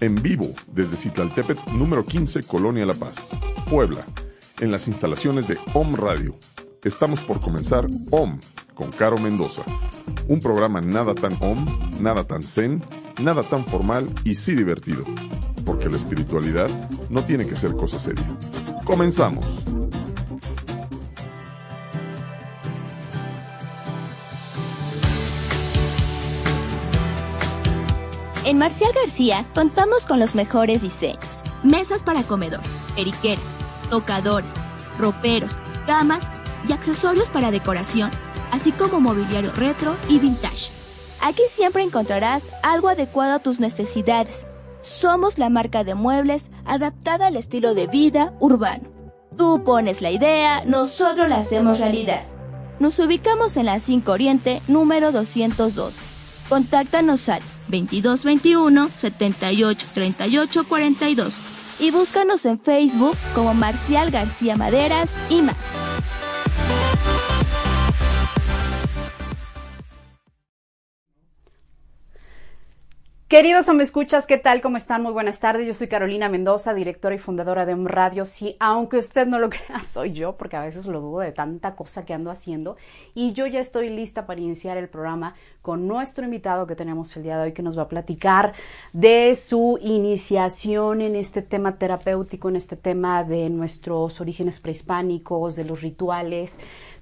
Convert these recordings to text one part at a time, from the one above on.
En vivo desde Citlaltépetl número 15, Colonia La Paz, Puebla, en las instalaciones de OM Radio. Estamos por comenzar OM con Caro Mendoza, un programa nada tan OM, nada tan zen, nada tan formal y sí divertido, porque la espiritualidad no tiene que ser cosa seria. Comenzamos. En Marcial García contamos con los mejores diseños. Mesas para comedor, periqueras, tocadores, roperos, camas y accesorios para decoración, así como mobiliario retro y vintage. Aquí siempre encontrarás algo adecuado a tus necesidades. Somos la marca de muebles adaptada al estilo de vida urbano. Tú pones la idea, nosotros la hacemos realidad. Nos ubicamos en la 5 Oriente, número 202. Contáctanos al 2221 78 38 42 y búscanos en Facebook como Marcial García Maderas y más. Queridos me escuchas, ¿qué tal? ¿Cómo están? Muy buenas tardes. Yo soy Carolina Mendoza, directora y fundadora de Radio. Sí, aunque usted no lo crea, soy yo, porque a veces lo dudo de tanta cosa que ando haciendo. Y yo ya estoy lista para iniciar el programa con nuestro invitado que tenemos el día de hoy, que nos va a platicar de su iniciación en este tema terapéutico, en este tema de nuestros orígenes prehispánicos, de los rituales,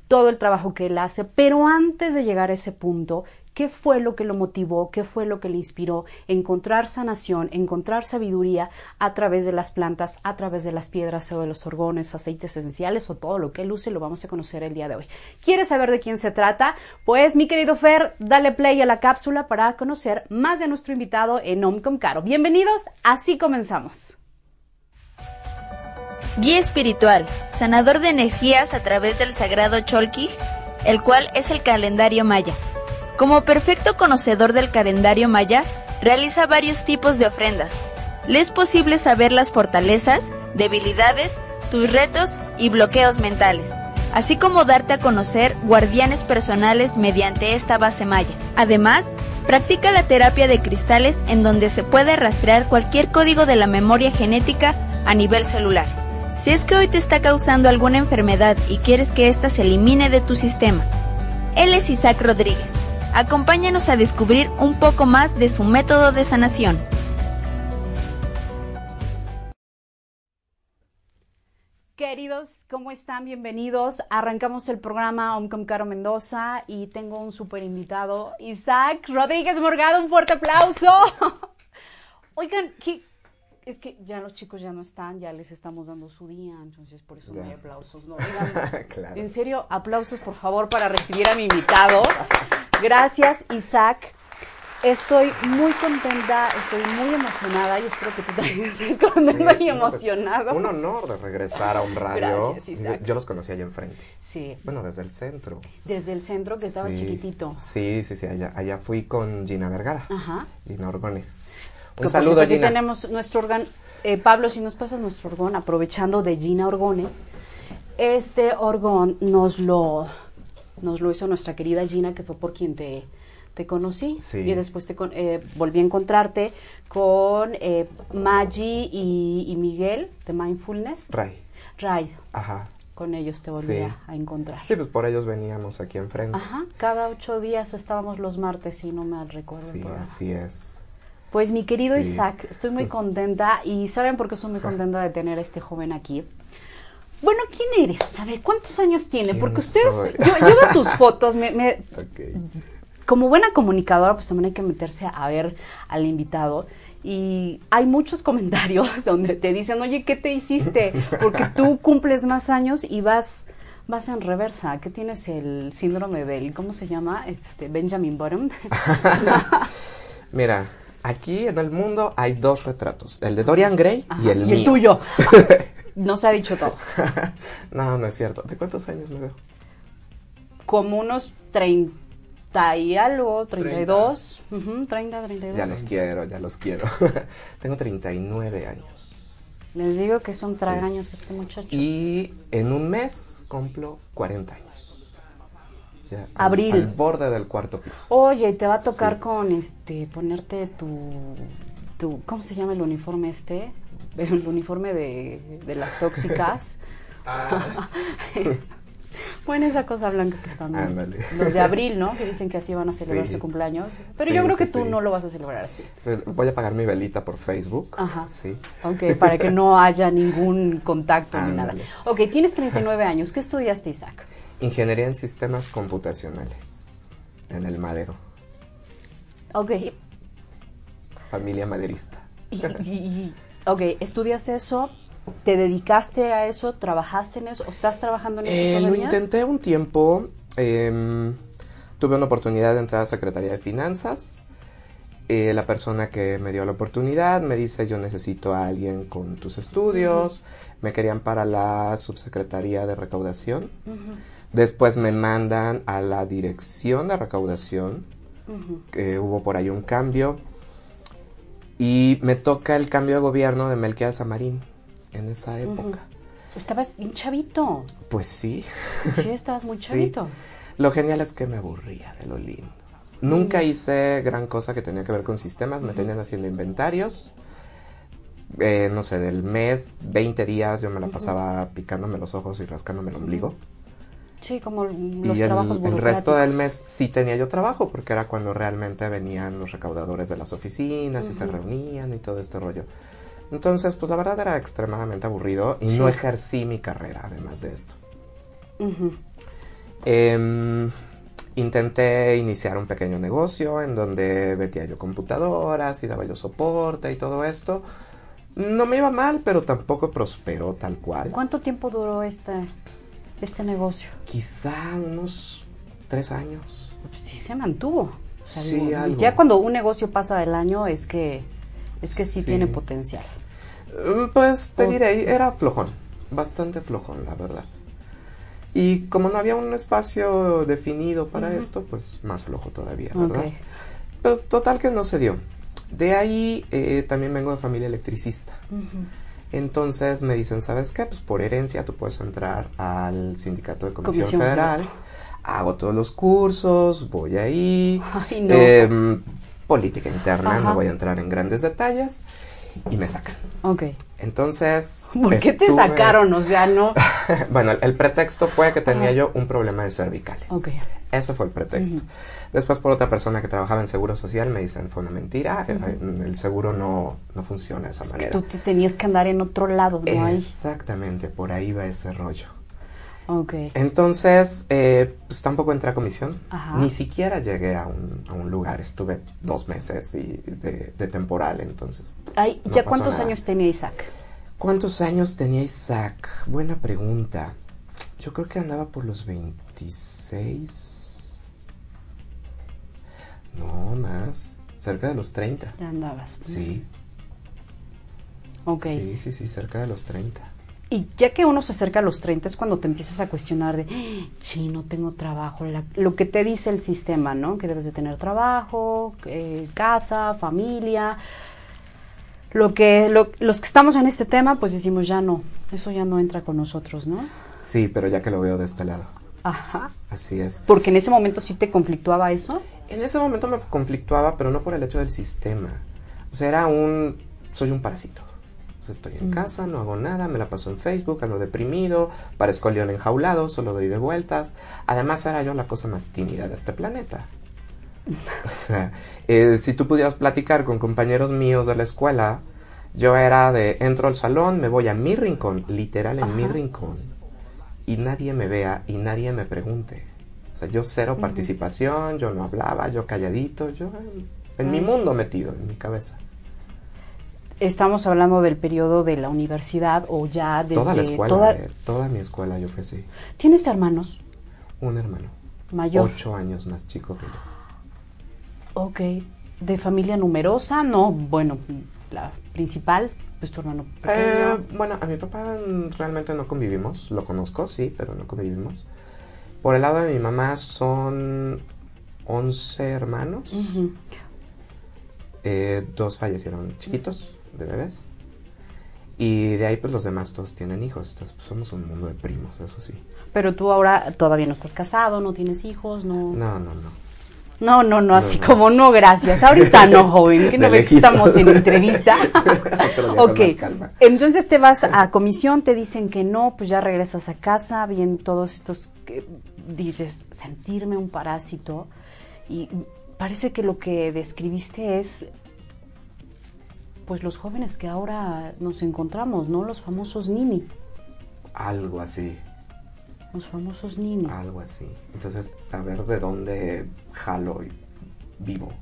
todo el trabajo que él hace. Pero antes de llegar a ese punto, qué fue lo que lo motivó, qué fue lo que le inspiró encontrar sanación, encontrar sabiduría a través de las plantas, a través de las piedras o de los orgones, aceites esenciales o todo lo que él use, lo vamos a conocer el día de hoy. ¿Quieres saber de quién se trata? Pues mi querido Fer, dale play a la cápsula para conocer más de nuestro invitado en Omcom Caro. Bienvenidos, así comenzamos. Guía espiritual, sanador de energías a través del sagrado Cholki, el cual es el calendario maya como perfecto conocedor del calendario maya, realiza varios tipos de ofrendas. Le es posible saber las fortalezas, debilidades, tus retos y bloqueos mentales, así como darte a conocer guardianes personales mediante esta base maya. Además, practica la terapia de cristales en donde se puede rastrear cualquier código de la memoria genética a nivel celular. Si es que hoy te está causando alguna enfermedad y quieres que ésta se elimine de tu sistema, él es Isaac Rodríguez Acompáñanos a descubrir un poco más de su método de sanación. Queridos, ¿cómo están? Bienvenidos. Arrancamos el programa Omcom Caro Mendoza y tengo un super invitado, Isaac Rodríguez Morgado. Un fuerte aplauso. Oigan, ¿qué, es que ya los chicos ya no están, ya les estamos dando su día, entonces por eso no hay aplausos. No, En serio, aplausos por favor para recibir a mi invitado. Gracias, Isaac. Estoy muy contenta, estoy muy emocionada y espero que tú también estés contenta y emocionado. Un honor de regresar a un radio. Gracias, Isaac. Yo, los conocí allá enfrente. Sí. Bueno, desde el centro. Desde el centro que estaba chiquitito. Sí, sí, sí, allá, allá fui con Gina Vergara. Ajá. Gina Orgones. Un saludo, Aquí tenemos nuestro órgano. Eh, Pablo, si nos pasas nuestro orgón, aprovechando de Gina Orgones, este orgón nos lo, nos lo hizo nuestra querida Gina, que fue por quien te, te conocí. Sí. Y después te eh, volví a encontrarte con eh, Maggie y, Miguel de Mindfulness. Ray. Ray. Ajá. Con ellos te volví a, encontrar. Sí, pues por ellos veníamos aquí enfrente. Ajá. Cada ocho días estábamos los martes, si no me recuerdo. Sí, así es. Pues mi querido Isaac, estoy muy contenta y ¿saben por qué estoy muy contenta de tener a este joven aquí? Bueno, ¿quién eres? A ver, ¿cuántos años tiene? Porque ustedes, yo, veo tus fotos, me, como buena comunicadora, pues también hay que meterse a ver al invitado. Y hay muchos comentarios donde te dicen, oye, ¿qué te hiciste? Porque tú cumples más años y vas, vas en reversa. ¿Qué tienes el síndrome del, cómo se llama? Este, Benjamin Bottom. Mira, Aquí en el mundo hay dos retratos, el de Dorian Gray y el mío. Y el tuyo. no se ha dicho todo. no, no es cierto. ¿De cuántos años me veo? Como unos 30 y algo, 32. 30, 30 32. Ya los quiero, ya los quiero. Tengo 39 años. Les digo que son tragaños este muchacho. Y en un mes cumplo 40 años. Abril. Al, borde del cuarto piso. Oye, te va a tocar con este ponerte tu tu, ¿cómo se llama el uniforme este? El uniforme de, de las tóxicas. Ah. bueno, esa cosa blanca que están Ándale. los de abril, ¿no? Que dicen que así van a celebrar Sí. su cumpleaños. Pero Sí, yo creo sí, que tú no lo vas a celebrar así. Voy a pagar mi velita por Facebook. Ajá. Sí. Ok, para que no haya ningún contacto ni nada. Ok, tienes 39 años. ¿Qué estudiaste, Isaac? Ingeniería en sistemas computacionales. En el Madero. Ok, Familia maderista. y, y- ok, estudias eso, te dedicaste a eso, trabajaste en eso, o estás trabajando en eso Eh, lo intenté un tiempo. em, tuve una oportunidad de entrar a Secretaría de Finanzas. Eh, la persona que me dio la oportunidad me dice yo necesito a alguien con tus estudios. Me querían para la subsecretaría de recaudación. Ujú, Después me mandan a la dirección de recaudación. que hubo por ahí un cambio. Y me toca el cambio de gobierno de Melquiades Samarín en esa época. Estabas bien chavito. Pues sí. Sí, estabas muy Sí. chavito. Lo genial es que me aburría de lo lindo. Nunca hice gran cosa que tenía que ver con sistemas, me tenían haciendo inventarios. Eh, no sé, del mes, 20 días yo me la pasaba picándome los ojos y rascándome el ombligo. Sí, como los y el, trabajos el resto del mes sí tenía yo trabajo, porque era cuando realmente venían los recaudadores de las oficinas y se reunían y todo este rollo. Entonces, pues la verdad era extremadamente aburrido y no Sí. ejercí mi carrera además de esto. Ujú. Em, intenté iniciar un pequeño negocio en donde vendía yo computadoras y daba yo soporte y todo esto. No me iba mal, pero tampoco prosperó tal cual. ¿Cuánto tiempo duró este, este negocio? Quizá unos tres años. Pues sí se mantuvo. O sea, Sí, digo, algo. Ya cuando un negocio pasa del año es que es que sí, Sí. tiene potencial. Mm, Pues te O- diré, era flojón, bastante flojón, la verdad. Y como no había un espacio definido para esto, pues más flojo todavía, ¿verdad? Ok. Pero total que no se dio. De ahí eh, también vengo de familia electricista. Ujú. Entonces me dicen, ¿sabes qué? Pues por herencia tú puedes entrar al sindicato de comisión, Comisión federal. Federal. Hago todos los cursos, voy ahí. Ay, no. Em, política interna, Ajá. no voy a entrar en grandes detalles. Y me sacan. Ok. Entonces. ¿Por qué te estuve- sacaron? O sea, no. bueno, el, el pretexto fue que tenía yo un problema de cervicales. Ok. Ese fue el pretexto. Ujú. Después, por otra persona que trabajaba en seguro social, me dicen, fue una mentira, eh, el seguro no, no funciona de esa manera. Tú te tenías que andar en otro lado, ¿no? Exactamente, por ahí va ese rollo. Ok. Entonces, eh, pues tampoco entré a comisión, Ajá. ni siquiera llegué a un, a un lugar, estuve dos meses y de, de temporal, entonces. Ay, no ¿Ya cuántos nada. años tenía Isaac? ¿Cuántos años tenía Isaac? Buena pregunta. Yo creo que andaba por los 26. No, más. Cerca de los 30. Ya andabas. Sí. Ok. Sí, sí, sí, cerca de los 30. Y ya que uno se acerca a los 30 es cuando te empiezas a cuestionar de, "Ah, sí, no tengo trabajo, la- lo que te dice el sistema, ¿no? Que debes de tener trabajo, eh, casa, familia. Lo que, lo- los que estamos en este tema, pues decimos, ya no, eso ya no entra con nosotros, ¿no? Sí, pero ya que lo veo de este lado. Ajá. Así es. Porque en ese momento sí te conflictuaba eso. En ese momento me conflictuaba, pero no por el hecho del sistema. O sea, era un... Soy un parásito. Sea, estoy en casa, no hago nada, me la paso en Facebook, ando deprimido, parezco león enjaulado, solo doy de vueltas. Además, era yo la cosa más tímida de este planeta. O sea, eh, si tú pudieras platicar con compañeros míos de la escuela, yo era de entro al salón, me voy a mi rincón, literal en mi Ajá. rincón, y nadie me vea y nadie me pregunte. O sea, yo cero participación, yo no hablaba, yo calladito, yo en, en mi Mm. mundo metido, en mi cabeza. Estamos hablando del periodo de la universidad o ya desde toda la escuela, toda- eh, toda mi escuela yo fui así. ¿Tienes hermanos? Un hermano, Mayor. ocho años más chico que yo. Ok, de familia numerosa, no, bueno, la principal, pues tu hermano. Eh, bueno, a mi papá realmente no convivimos, lo conozco, sí, pero no convivimos. Por el lado de mi mamá son 11 hermanos, eh, dos fallecieron chiquitos, de bebés. Y de ahí pues los demás todos tienen hijos, entonces pues, somos un mundo de primos, eso sí. Pero tú ahora todavía no estás casado, no tienes hijos, no. No, no, no. No, no, no, así como no, gracias. Ahorita no, joven, que no ve que estamos en entrevista. ok, entonces te vas a comisión, te dicen que no, pues ya regresas a casa, bien todos estos, que dices, sentirme un parásito. Y parece que lo que describiste es, pues los jóvenes que ahora nos encontramos, ¿no? Los famosos Nini. Algo así. Los famosos Nini. Algo así. Entonces, a ver de dónde jalo y vivo.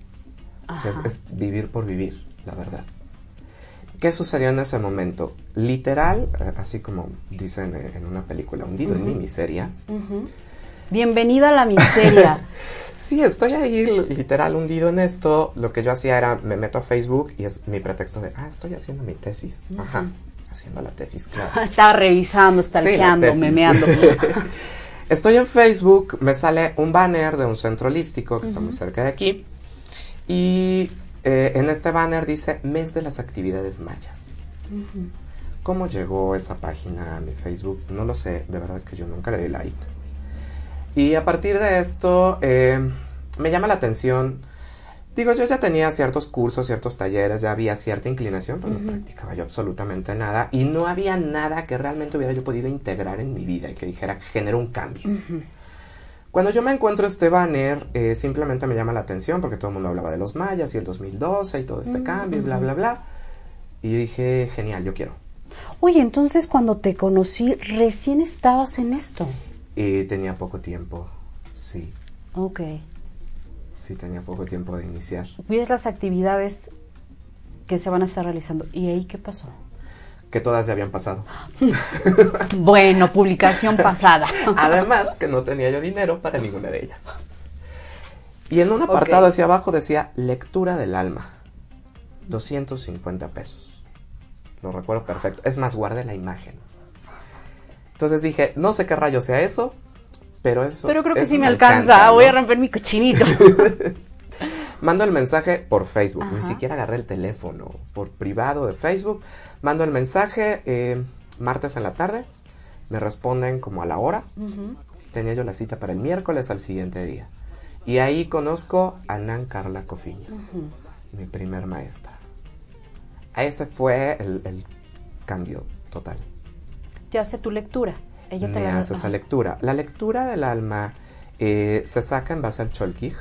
O sea, es, vivir por vivir, la verdad. ¿Qué sucedió en ese momento? Literal, eh, así como dicen en una película, hundido en mi miseria. Bienvenida a la miseria. sí, estoy ahí literal hundido en esto. Lo que yo hacía era, me meto a Facebook y es mi pretexto de, ah, estoy haciendo mi tesis. Ajá haciendo la tesis, claro. Estaba revisando, stalkeando, memeando. Estoy en Facebook, me sale un banner de un centro holístico que está muy cerca de aquí. Y eh, en este banner dice Mes de las Actividades Mayas. ¿Cómo llegó esa página a mi Facebook? No lo sé, de verdad que yo nunca le di like. Y a partir de esto, eh, me llama la atención Digo, yo ya tenía ciertos cursos, ciertos talleres, ya había cierta inclinación, pero no practicaba yo absolutamente nada y no había nada que realmente hubiera yo podido integrar en mi vida y que dijera que generó un cambio. Cuando yo me encuentro este banner, eh, simplemente me llama la atención porque todo el mundo hablaba de los mayas y el 2012 y todo este cambio y bla, bla, bla. Y yo dije, genial, yo quiero. Oye, entonces cuando te conocí, recién estabas en esto. Y tenía poco tiempo, sí. Ok. Sí, tenía poco tiempo de iniciar. ¿Ves las actividades que se van a estar realizando? ¿Y ahí qué pasó? Que todas ya habían pasado. bueno, publicación pasada. Además, que no tenía yo dinero para ninguna de ellas. Y en un apartado hacia abajo decía lectura del alma. 250 pesos. Lo recuerdo perfecto. Es más, guardé la imagen. Entonces dije, no sé qué rayo sea eso, pero eso. Pero creo que sí me alcanza. Voy a romper mi cochinito. Mando el mensaje por Facebook. Ni siquiera agarré el teléfono. Por privado de Facebook. Mando el mensaje eh, martes en la tarde. Me responden como a la hora. Tenía yo la cita para el miércoles al siguiente día. Y ahí conozco a Nan Carla Cofiño, mi primer maestra. Ese fue el, el cambio total. ¿Te hace tu lectura? Ella me hace esa lectura. La lectura del alma eh, se saca en base al Cholkij.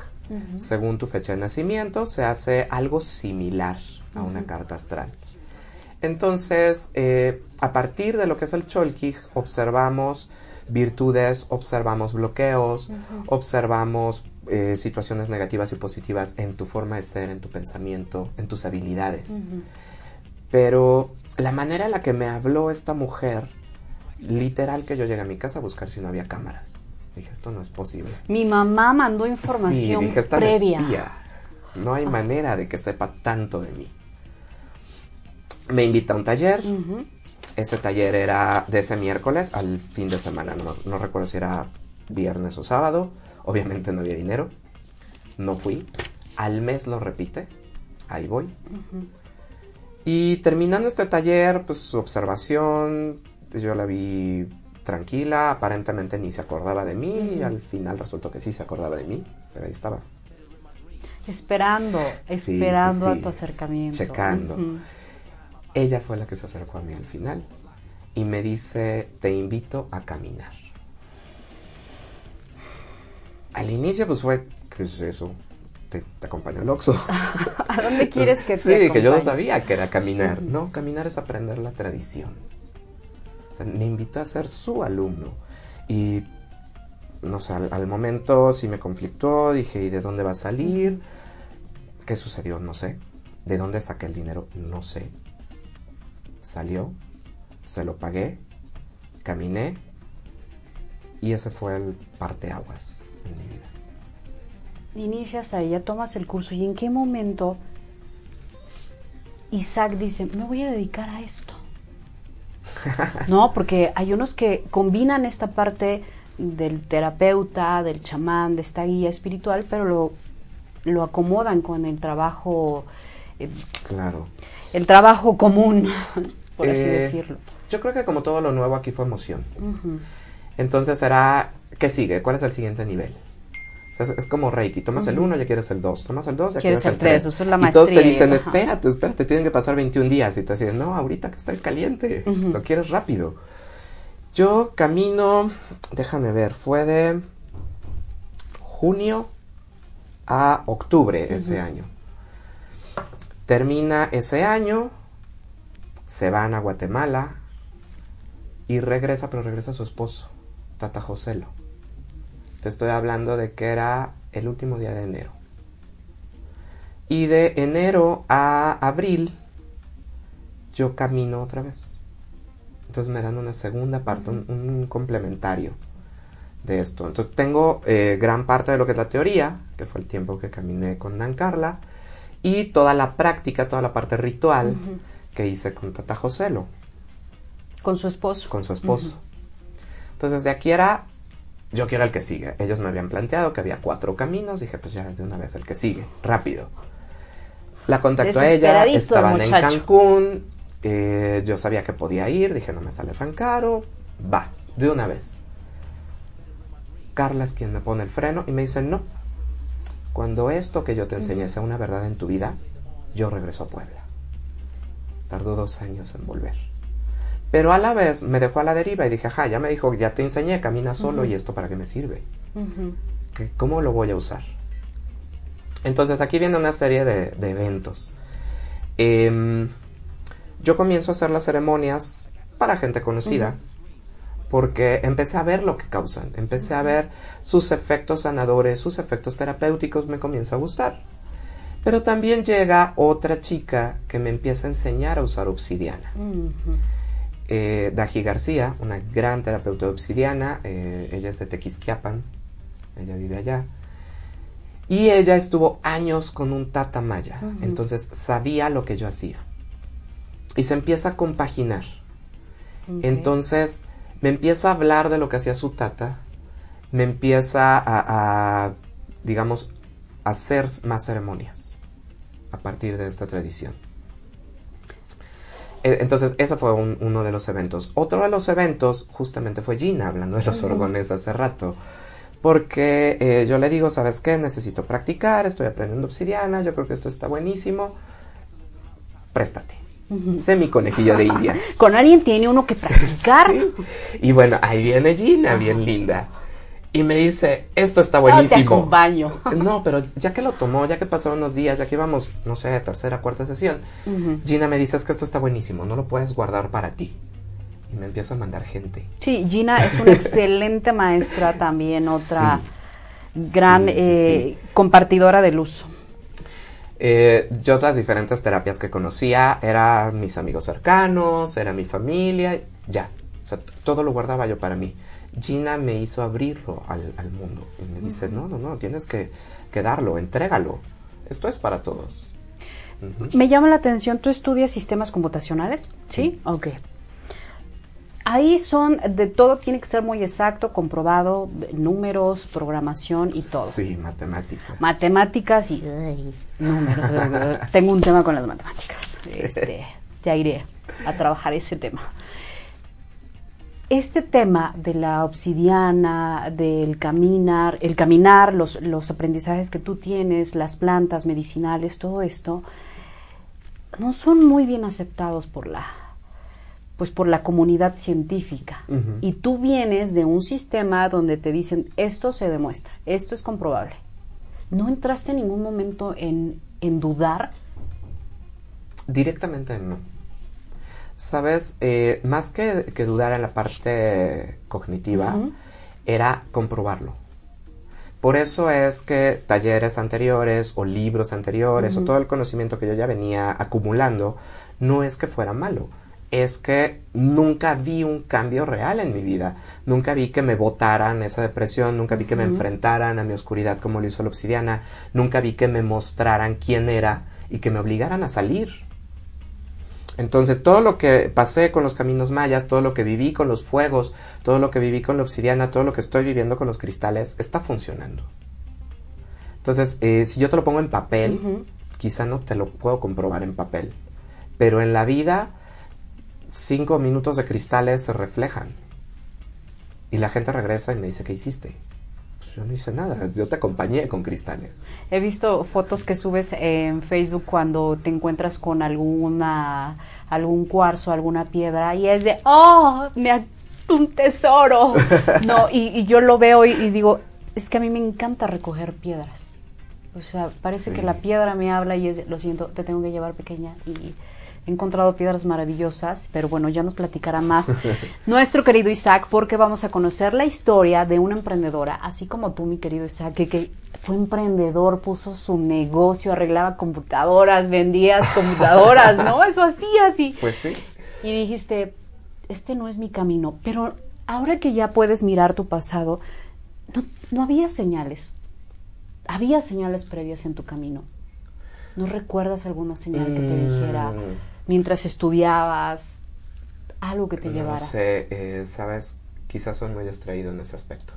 Según tu fecha de nacimiento, se hace algo similar a una carta astral. Entonces, eh, a partir de lo que es el Cholkij, observamos virtudes, observamos bloqueos, observamos eh, situaciones negativas y positivas en tu forma de ser, en tu pensamiento, en tus habilidades. Pero la manera en la que me habló esta mujer literal que yo llegué a mi casa a buscar si no había cámaras. Dije, esto no es posible. Mi mamá mandó información sí, dije, esta previa. No hay manera de que sepa tanto de mí. Me invita a un taller. Ese taller era de ese miércoles al fin de semana. No, recuerdo si era viernes o sábado. Obviamente no había dinero. No fui. Al mes lo repite. Ahí voy. Y terminando este taller, pues su observación, yo la vi tranquila, aparentemente ni se acordaba de mí, y al final resultó que sí se acordaba de mí, pero ahí estaba. Esperando, esperando a tu acercamiento. Checando. Ella fue la que se acercó a mí al final y me dice, te invito a caminar. Al inicio pues fue, ¿qué es eso? Te, te acompaño al Oxxo. ¿A dónde quieres que te Sí, que yo no sabía que era caminar. No, caminar es aprender la tradición. O sea, me invitó a ser su alumno. Y, no sé, al, momento sí me conflictó, dije, ¿y de dónde va a salir? ¿Qué sucedió? No sé. ¿De dónde saqué el dinero? No sé. Salió, se lo pagué, caminé y ese fue el parteaguas en mi vida. Inicias ahí, ya tomas el curso y en qué momento Isaac dice, me voy a dedicar a esto. no, porque hay unos que combinan esta parte del terapeuta, del chamán, de esta guía espiritual, pero lo, lo acomodan con el trabajo. Eh, claro. El trabajo común, por así eh, decirlo. Yo creo que como todo lo nuevo aquí fue emoción. Entonces será, ¿qué sigue? ¿Cuál es el siguiente nivel? O sea, es, es como Reiki, tomas el 1, ya quieres el 2, tomas el 2, ya Quieres quieres el el 3. tres, eso es la y todos te dicen, ajá. espérate, espérate, tienen que pasar 21 días. Y tú de, no, ahorita que está el caliente, lo quieres rápido. Yo camino, déjame ver, fue de junio a octubre ese año. Termina ese año, se van a Guatemala y regresa, pero regresa su esposo, Tata Joselo. Te estoy hablando de que era el último día de enero. Y de enero a abril, yo camino otra vez. Entonces me dan una segunda parte, un, un complementario de esto. Entonces tengo eh, gran parte de lo que es la teoría, que fue el tiempo que caminé con Dan Carla, y toda la práctica, toda la parte ritual que hice con Tata Joselo, Con su esposo. con su esposo. Entonces de aquí era, yo quiero el que sigue. Ellos me habían planteado que había cuatro caminos, dije pues ya de una vez el que sigue, rápido. La contacto a ella, el estaban en. Cancún, eh, yo sabía que podía ir, dije no me sale tan caro, va, de una vez. Carla es quien me pone el freno y me dice no. Cuando esto que yo te enseñé sea una verdad en tu vida, yo regreso a Puebla. Tardó dos años en volver. Pero a la vez me dejó a la deriva y dije, ajá, ya me dijo, ya te enseñé, camina solo y esto para qué me sirve. Ujú. ¿Qué- ¿Cómo lo voy a usar? Entonces aquí viene una serie de, de eventos. Em, yo comienzo a hacer las ceremonias para gente conocida. Porque empecé a ver lo que causan, empecé a ver sus efectos sanadores, sus efectos terapéuticos, me comienza a gustar. Pero también llega otra chica que me empieza a enseñar a usar obsidiana. Eh, Daji García, una gran terapeuta obsidiana, eh, ella es de Tequisquiapan, ella vive allá. Y ella estuvo años con un tata maya, entonces sabía lo que yo hacía. Y se empieza a compaginar. Entonces me empieza a hablar de lo que hacía su tata, me empieza a, a, digamos, hacer más ceremonias a partir de esta tradición. Eh, Entonces, ese fue un- uno de los eventos. Otro de los eventos, justamente fue Gina, hablando de los orgones hace rato. Porque eh, yo le digo, ¿sabes qué? Necesito practicar, estoy aprendiendo obsidiana, yo creo que esto está buenísimo. Préstate. Sé mi conejillo de indias. Con alguien tiene uno que practicar. Sí. Y bueno, ahí viene Gina, bien linda. Y me dice, esto está te buenísimo. acompaño. No, pero ya que lo tomó, ya que pasaron unos días, ya que íbamos, no sé, tercera, cuarta sesión, Ujú. Gina me dice, es que esto está buenísimo, no lo puedes guardar para ti. Y me empieza a mandar gente. Sí, Gina es una excelente maestra también, otra gran Sí, sí, eh, compartidora de luz. Eh, yo las diferentes terapias que conocía eran mis amigos cercanos, era mi familia, ya. O sea, todo lo guardaba yo para mí. Gina me hizo abrirlo al, al mundo y me dice, no, no, no, tienes que, que darlo, entrégalo. Esto es para todos. Ujú. Me llama la atención, ¿tú estudias sistemas computacionales? Sí. Ok. Ahí son, de todo tiene que ser muy exacto, comprobado, números, programación y todo. Sí, matemática. Matemáticas y ay, números. Tengo un tema con las matemáticas. Este, ya iré a trabajar ese tema. Este tema de la obsidiana, del caminar, el caminar, los, los aprendizajes que tú tienes, las plantas medicinales, todo esto, no son muy bien aceptados por la, pues por la comunidad científica. Y tú vienes de un sistema donde te dicen esto se demuestra, esto es comprobable. ¿No entraste en ningún momento en, en dudar? Directamente no. Sabes, Eh, más que, que dudar en la parte cognitiva, era comprobarlo. Por eso es que talleres anteriores o libros anteriores o todo el conocimiento que yo ya venía acumulando no es que fuera malo, es que nunca vi un cambio real en mi vida, nunca vi que me botaran esa depresión, nunca vi que me enfrentaran a mi oscuridad como lo hizo la obsidiana, nunca vi que me mostraran quién era y que me obligaran a salir. Entonces, todo lo que pasé con los caminos mayas, todo lo que viví con los fuegos, todo lo que viví con la obsidiana, todo lo que estoy viviendo con los cristales, está funcionando. Entonces, eh, si yo te lo pongo en papel, quizá no te lo puedo comprobar en papel, pero en la vida, cinco minutos de cristales se reflejan. Y la gente regresa y me dice, ¿qué hiciste? Yo no hice nada, yo te acompañé con cristales. He visto fotos que subes en Facebook cuando te encuentras con alguna algún cuarzo, alguna piedra y es de, oh, me un tesoro. No, y, yo lo veo y, digo, es que a mí me encanta recoger piedras. O sea, parece que la piedra me habla y es, lo siento, te tengo que llevar pequeña y he encontrado piedras maravillosas, pero bueno, ya nos platicará más nuestro querido Isaac porque vamos a conocer la historia de una emprendedora, así como tú, mi querido Isaac, que, que fue emprendedor, puso su negocio, arreglaba computadoras, vendía computadoras, ¿no? Eso así, así. Pues sí. Y dijiste, este no es mi camino, pero ahora que ya puedes mirar tu pasado, no, no había señales. Había señales previas en tu camino. ¿No recuerdas alguna señal que te dijera mm. Mientras estudiabas algo que te llevara? No sé, eh, sabes, quizás soy muy distraído en ese aspecto.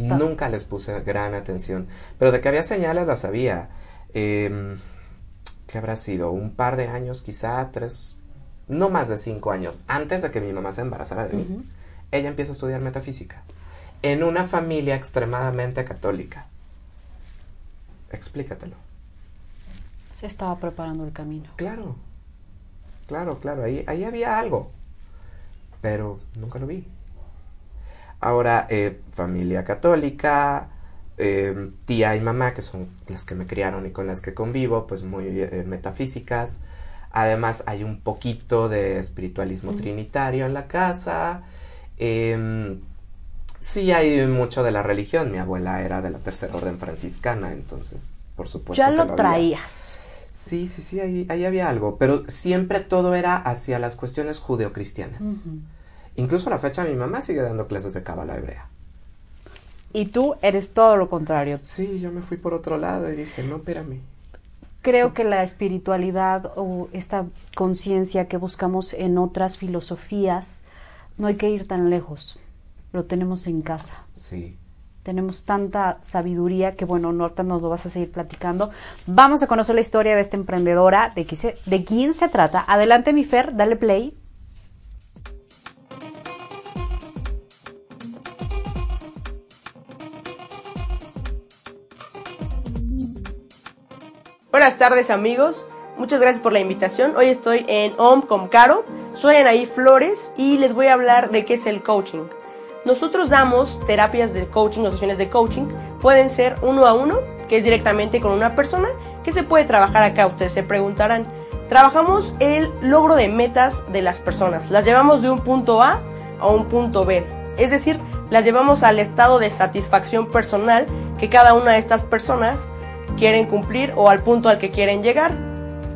Nunca les puse gran atención, pero de que había señales las sabía. Eh, ¿Qué habrá sido? Un par de años, quizá tres, no más de cinco años antes de que mi mamá se embarazara de mí, ella empieza a estudiar metafísica en una familia extremadamente católica. Explícatelo. Se estaba preparando el camino. Claro, claro, claro, ahí, ahí había algo, pero nunca lo vi. Ahora, eh, familia católica, eh, tía y mamá, que son las que me criaron y con las que convivo, pues muy eh, metafísicas. Además hay un poquito de espiritualismo trinitario en la casa. Eh, sí hay mucho de la religión. Mi abuela era de la tercera orden franciscana, entonces, por supuesto. Ya lo, traías. Sí, sí, sí, ahí, ahí, había algo, pero siempre todo era hacia las cuestiones judeocristianas. Incluso a la fecha mi mamá sigue dando clases de cábala hebrea. Y tú eres todo lo contrario. Sí, yo me fui por otro lado y dije, no, espérame creo que la espiritualidad o esta conciencia que buscamos en otras filosofías, no hay que ir tan lejos. Lo tenemos en casa. Sí. Tenemos tanta sabiduría que, bueno, Norta nos lo vas a seguir platicando. Vamos a conocer la historia de esta emprendedora, de, quién se trata. Adelante, mi Fer, dale play. Buenas tardes amigos, muchas gracias por la invitación. Hoy estoy en OM con Caro, soy Anaí Flores y les voy a hablar de qué es el coaching. Nosotros damos terapias de coaching o sesiones de coaching, pueden ser uno a uno, que es directamente con una persona, que se puede trabajar acá, ustedes se preguntarán. Trabajamos el logro de metas de las personas, las llevamos de un punto A a un punto B, es decir, las llevamos al estado de satisfacción personal que cada una de estas personas quieren cumplir o al punto al que quieren llegar.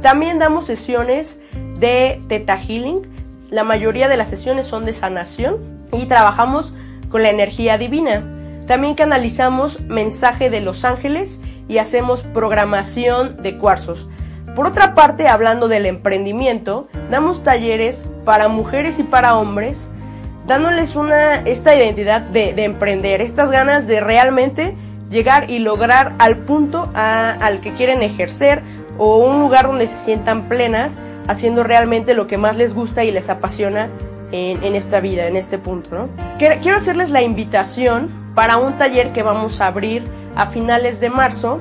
También damos sesiones de Theta Healing. La mayoría de las sesiones son de sanación y trabajamos con la energía divina. También canalizamos mensaje de los ángeles y hacemos programación de cuarzos. Por otra parte, hablando del emprendimiento, damos talleres para mujeres y para hombres, dándoles una, esta identidad de, de emprender, estas ganas de realmente llegar y lograr al punto al que quieren ejercer o un lugar donde se sientan plenas haciendo realmente lo que más les gusta y les apasiona en, esta vida, en este punto, ¿no? Quiero hacerles la invitación para un taller que vamos a abrir a finales de marzo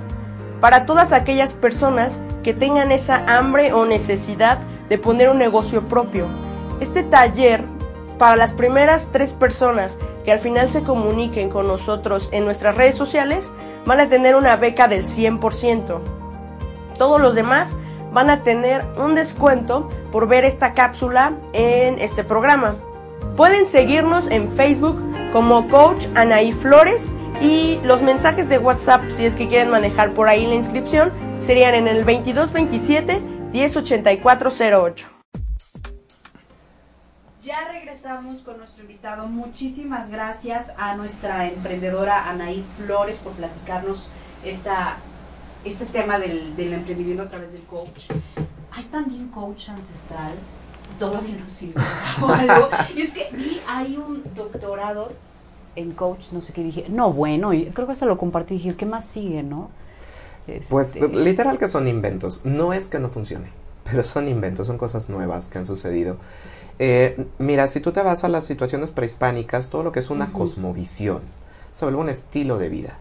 para todas aquellas personas que tengan esa hambre o necesidad de poner un negocio propio. Este taller para las primeras tres personas que al final se comuniquen con nosotros en nuestras redes sociales, van a tener una beca del 100%. Todos los demás van a tener un descuento por ver esta cápsula en este programa. Pueden seguirnos en Facebook como Coach Anaí Flores y los mensajes de WhatsApp, si es que quieren manejar por ahí la inscripción, serían en el 2227 108408. Ya regresamos con nuestro invitado. Muchísimas gracias a nuestra emprendedora Anaí Flores por platicarnos esta, este tema del, emprendimiento a través del coach. Hay también coach ancestral. Todavía no sirve algo. Y es que hay un doctorado en coach, no sé qué dije. No, bueno, creo que se lo compartí. Dije, ¿qué más sigue, no? Pues este, literal que son inventos. No es que no funcione, pero son inventos, son cosas nuevas que han sucedido. Eh, mira, si tú te vas a las situaciones prehispánicas, todo lo que es una cosmovisión, vuelve un estilo de vida.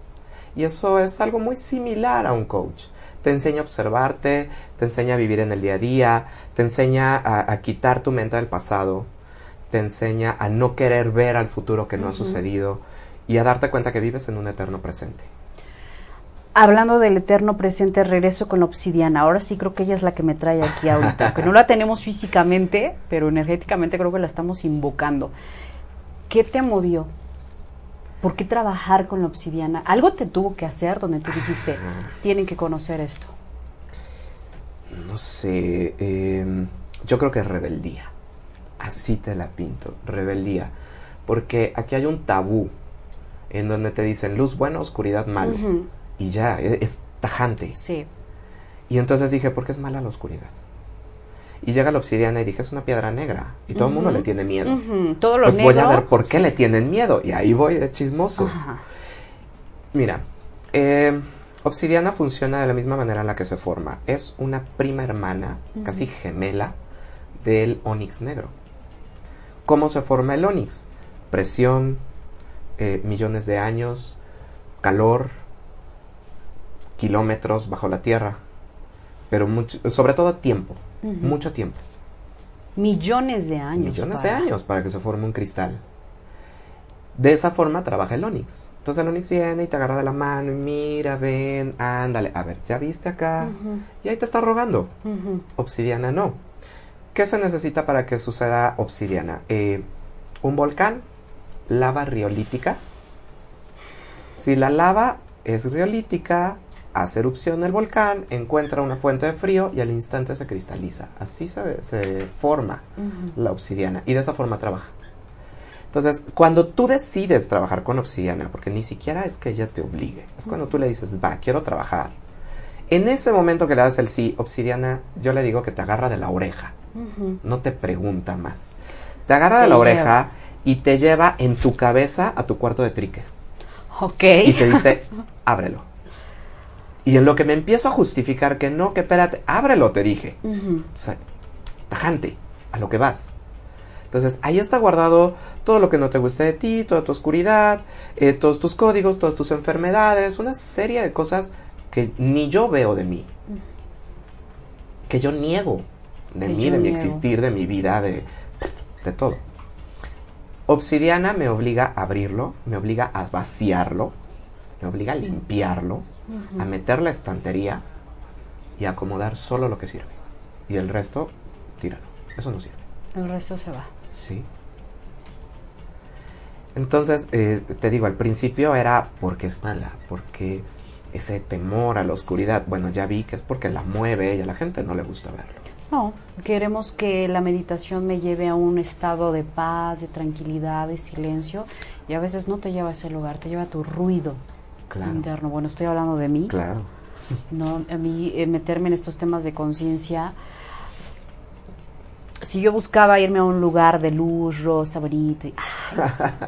Y eso es algo muy similar a un coach. Te enseña a observarte, te enseña a vivir en el día a día, te enseña a, a quitar tu mente del pasado, te enseña a no querer ver al futuro que no ha sucedido y a darte cuenta que vives en un eterno presente. Hablando del eterno presente, regreso con la obsidiana. Ahora sí creo que ella es la que me trae aquí ahorita, que no la tenemos físicamente, pero energéticamente creo que la estamos invocando. ¿Qué te movió? ¿Por qué trabajar con la obsidiana? Algo te tuvo que hacer donde tú dijiste, tienen que conocer esto. No sé, em, yo creo que rebeldía. Así te la pinto, rebeldía. Porque aquí hay un tabú en donde te dicen luz buena, oscuridad malo. Ujú. Y ya, e- es, tajante. Sí. Y entonces dije, ¿por qué es mala la oscuridad? Y llega la obsidiana y dije, es una piedra negra. Y todo el mundo le tiene miedo. Ujú. Todo lo Pues negro. voy a ver por qué le tienen miedo. Y ahí voy de chismoso. Ajá. Mira, eh, obsidiana funciona de la misma manera en la que se forma. Es una prima hermana, casi gemela, del onix negro. ¿Cómo se forma el onix? Presión, eh, millones de años, calor, kilómetros bajo la tierra, pero mucho, sobre todo tiempo, Mucho tiempo. Millones de años. millones de años para que se forme un cristal. De esa forma trabaja el Onix. Entonces el Onix viene y te agarra de la mano y mira, ven, ándale, a ver, ya viste acá. Y ahí te está rogando. Obsidiana no. ¿Qué se necesita para que suceda obsidiana? Eh, un volcán, lava riolítica. Si la lava es riolítica, hace erupción el volcán, encuentra una fuente de frío y al instante se cristaliza. Así se, se forma la obsidiana y de esa forma trabaja. Entonces, cuando tú decides trabajar con obsidiana, porque ni siquiera es que ella te obligue, es cuando tú le dices, va, quiero trabajar. En ese momento que le das el sí, obsidiana, yo le digo que te agarra de la oreja, no te pregunta más. Te agarra de Te la lleva. oreja y te lleva en tu cabeza a tu cuarto de triques. Ok. Y te dice, ábrelo. Y en lo que me empiezo a justificar que no, que espérate, ábrelo, te dije. Ujú. O sea, tajante, a lo que vas. Entonces, ahí está guardado todo lo que no te gusta de ti, toda tu oscuridad, eh, todos tus códigos, todas tus enfermedades, una serie de cosas que ni yo veo de mí. Que yo niego de Que mí, de mi existir, de mi vida, de, de todo. Obsidiana me obliga a abrirlo, me obliga a vaciarlo, me obliga a limpiarlo, a meter la estantería y acomodar solo lo que sirve. Y el resto, tíralo. Eso no sirve. El resto se va. Sí. Entonces, eh, te digo, al principio era porque es mala, porque ese temor a la oscuridad, bueno, ya vi que es porque la mueve y a la gente no le gusta verlo. No, queremos que la meditación me lleve a un estado de paz, de tranquilidad, de silencio, y a veces no te lleva a ese lugar, te lleva a tu ruido Claro. interno. Bueno, estoy hablando de mí. Claro. No, a mí eh, meterme en estos temas de conciencia. Si yo buscaba irme a un lugar de luz, rosa, bonito, y, ay,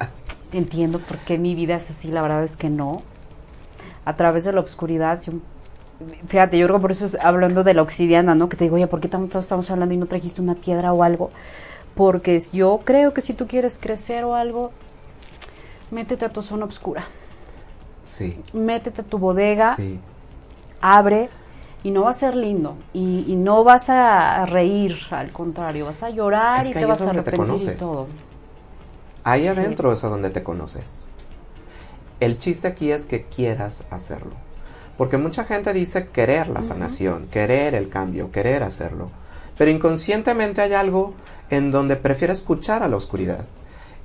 entiendo por qué mi vida es así, la verdad es que no. A través de la oscuridad, fíjate, yo creo que por eso es- hablando de la obsidiana, ¿no? Que te digo, oye, ¿por qué tanto estamos hablando y no trajiste una piedra o algo? Porque yo creo que si tú quieres crecer o algo, métete a tu zona oscura, Sí. métete a tu bodega, Sí. abre y no va a ser lindo y, y no vas a reír, al contrario, vas a llorar Es y te vas a te arrepentir y todo. Ahí Sí. adentro es a donde te conoces. El chiste aquí es que quieras hacerlo. Porque mucha gente dice querer la sanación, querer el cambio, querer hacerlo. Pero inconscientemente hay algo en donde prefiere escuchar a la oscuridad.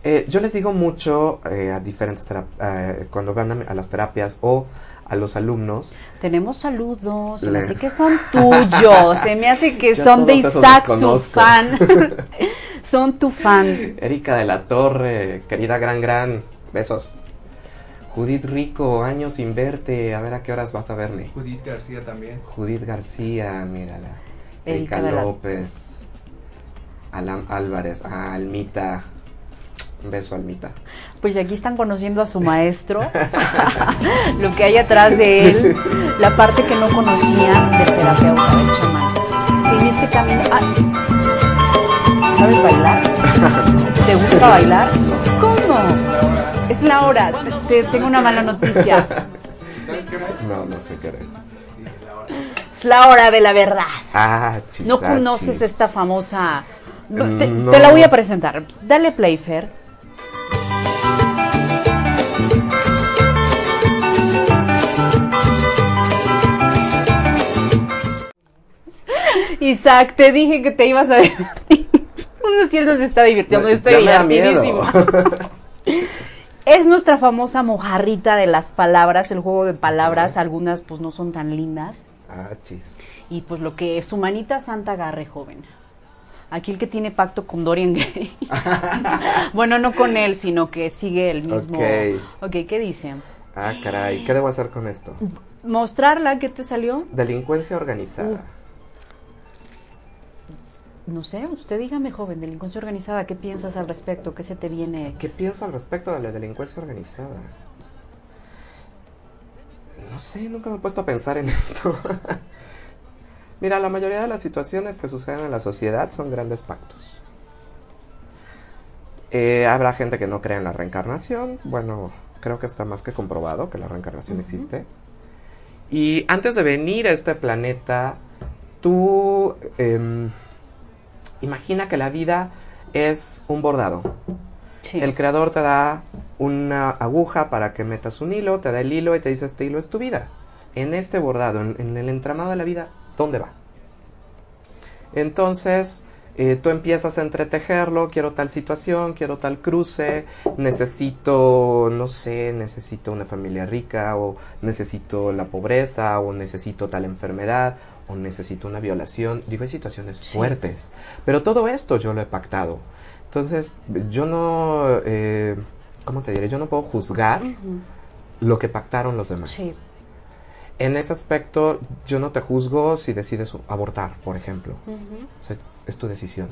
Eh, yo les digo mucho eh, a diferentes eh, cuando van a, a las terapias o a los alumnos. Tenemos saludos, se me hace que son tuyos, se me hace que Yo son de Isaac, su fan. son tu fan. Erika de la Torre, querida gran gran, besos. Judith Rico, años sin verte, a ver a qué horas vas a verme. Judith García también. Judith García, mírala. Erika Erika de la- López. Alam Álvarez. Ah, Almita. Un beso, Almita. Pues aquí están conociendo a su maestro, lo que hay atrás de él, la parte que no conocían del terapeuta, del chamán. En este camino, ah, ¿sabes bailar? ¿Te gusta bailar? ¿Cómo? Es la hora. Te, tengo una mala noticia. No, no sé qué eres. Es la hora de la verdad. Ah, chis, No ah, conoces chis. esta famosa. Te, No. te la voy a presentar. Dale play, Fer. Isaac, te dije que te ibas a divertir. No es cierto, se está divirtiendo. Estoy divertidísima. Es nuestra famosa mojarrita de las palabras, el juego de palabras. Algunas pues no son tan lindas. Ah, chis. Y pues lo que su manita santa agarre, joven. Aquí el que tiene pacto con Dorian Gray. bueno, no con él, sino que sigue el mismo. Ok. ok, ¿qué dice? Ah, caray. ¿Qué debo hacer con esto? Mostrarla, ¿qué te salió? Delincuencia organizada. No sé, usted dígame, joven, delincuencia organizada, ¿qué piensas al respecto? ¿Qué se te viene? ¿Qué pienso al respecto de la delincuencia organizada? No sé, nunca me he puesto a pensar en esto. Mira, la mayoría de las situaciones que suceden en la sociedad son grandes pactos. Eh, habrá gente que no cree en la reencarnación. Bueno, creo que está más que comprobado que la reencarnación existe. Y antes de venir a este planeta, tú em, imagina que la vida es un bordado. Sí. El creador te da una aguja para que metas un hilo, te da el hilo y te dice este hilo es tu vida. En este bordado, en, en el entramado de la vida, ¿dónde va? Entonces, eh, tú empiezas a entretejerlo, quiero tal situación, quiero tal cruce, necesito, no sé, necesito una familia rica, o necesito la pobreza, o necesito tal enfermedad, o necesito una violación. Digo, hay situaciones fuertes. Pero todo esto yo lo he pactado. Entonces, yo no, eh, ¿cómo te diré? Yo no puedo juzgar lo que pactaron los demás. Sí. En ese aspecto, yo no te juzgo si decides abortar, por ejemplo. O sea, es tu decisión.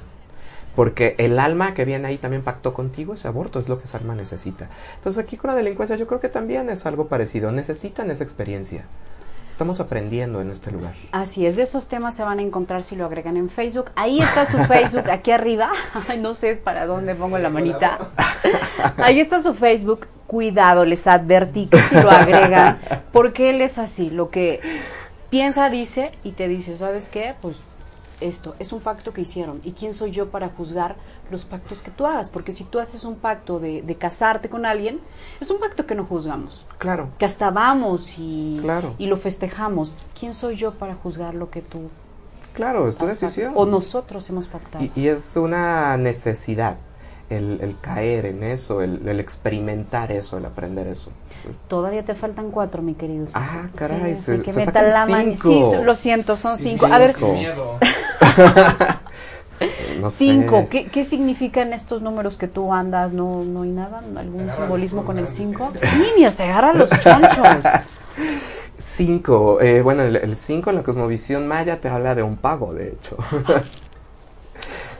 Porque el alma que viene ahí también pactó contigo ese aborto, es lo que esa alma necesita. Entonces aquí con la delincuencia yo creo que también es algo parecido. Necesitan esa experiencia. Estamos aprendiendo en este lugar. Así es, de esos temas se van a encontrar si lo agregan en Facebook. Ahí está su Facebook, aquí arriba. Ay, no sé para dónde pongo la manita. Ahí está su Facebook. Cuidado, les advertí que si lo agregan, porque él es así. Lo que piensa, dice y te dice, ¿sabes qué? Pues esto es un pacto que hicieron. ¿Y quién soy yo para juzgar los pactos que tú hagas? Porque si tú haces un pacto de, de casarte con alguien, es un pacto que no juzgamos. Claro. Que hasta vamos y, Claro. y lo festejamos. ¿Quién soy yo para juzgar lo que tú Claro, es tu decisión. pactado? O nosotros hemos pactado. Y, y es una necesidad el, el caer en eso, el, el experimentar eso, el aprender eso. Todavía te faltan cuatro, mi querido. Ah, caray, Sí, se- que se sacan la cinco. Sí, lo siento, son cinco. A ver. Miedo. No sé. cinco. ¿Qué, ¿Qué significan estos números que tú andas? ¿No, no hay nada? ¿Algún simbolismo con el grandes. cinco? Sí, ni se agarra los chonchos. Cinco. Eh, bueno, el, el cinco en la cosmovisión maya te habla de un pago, de hecho.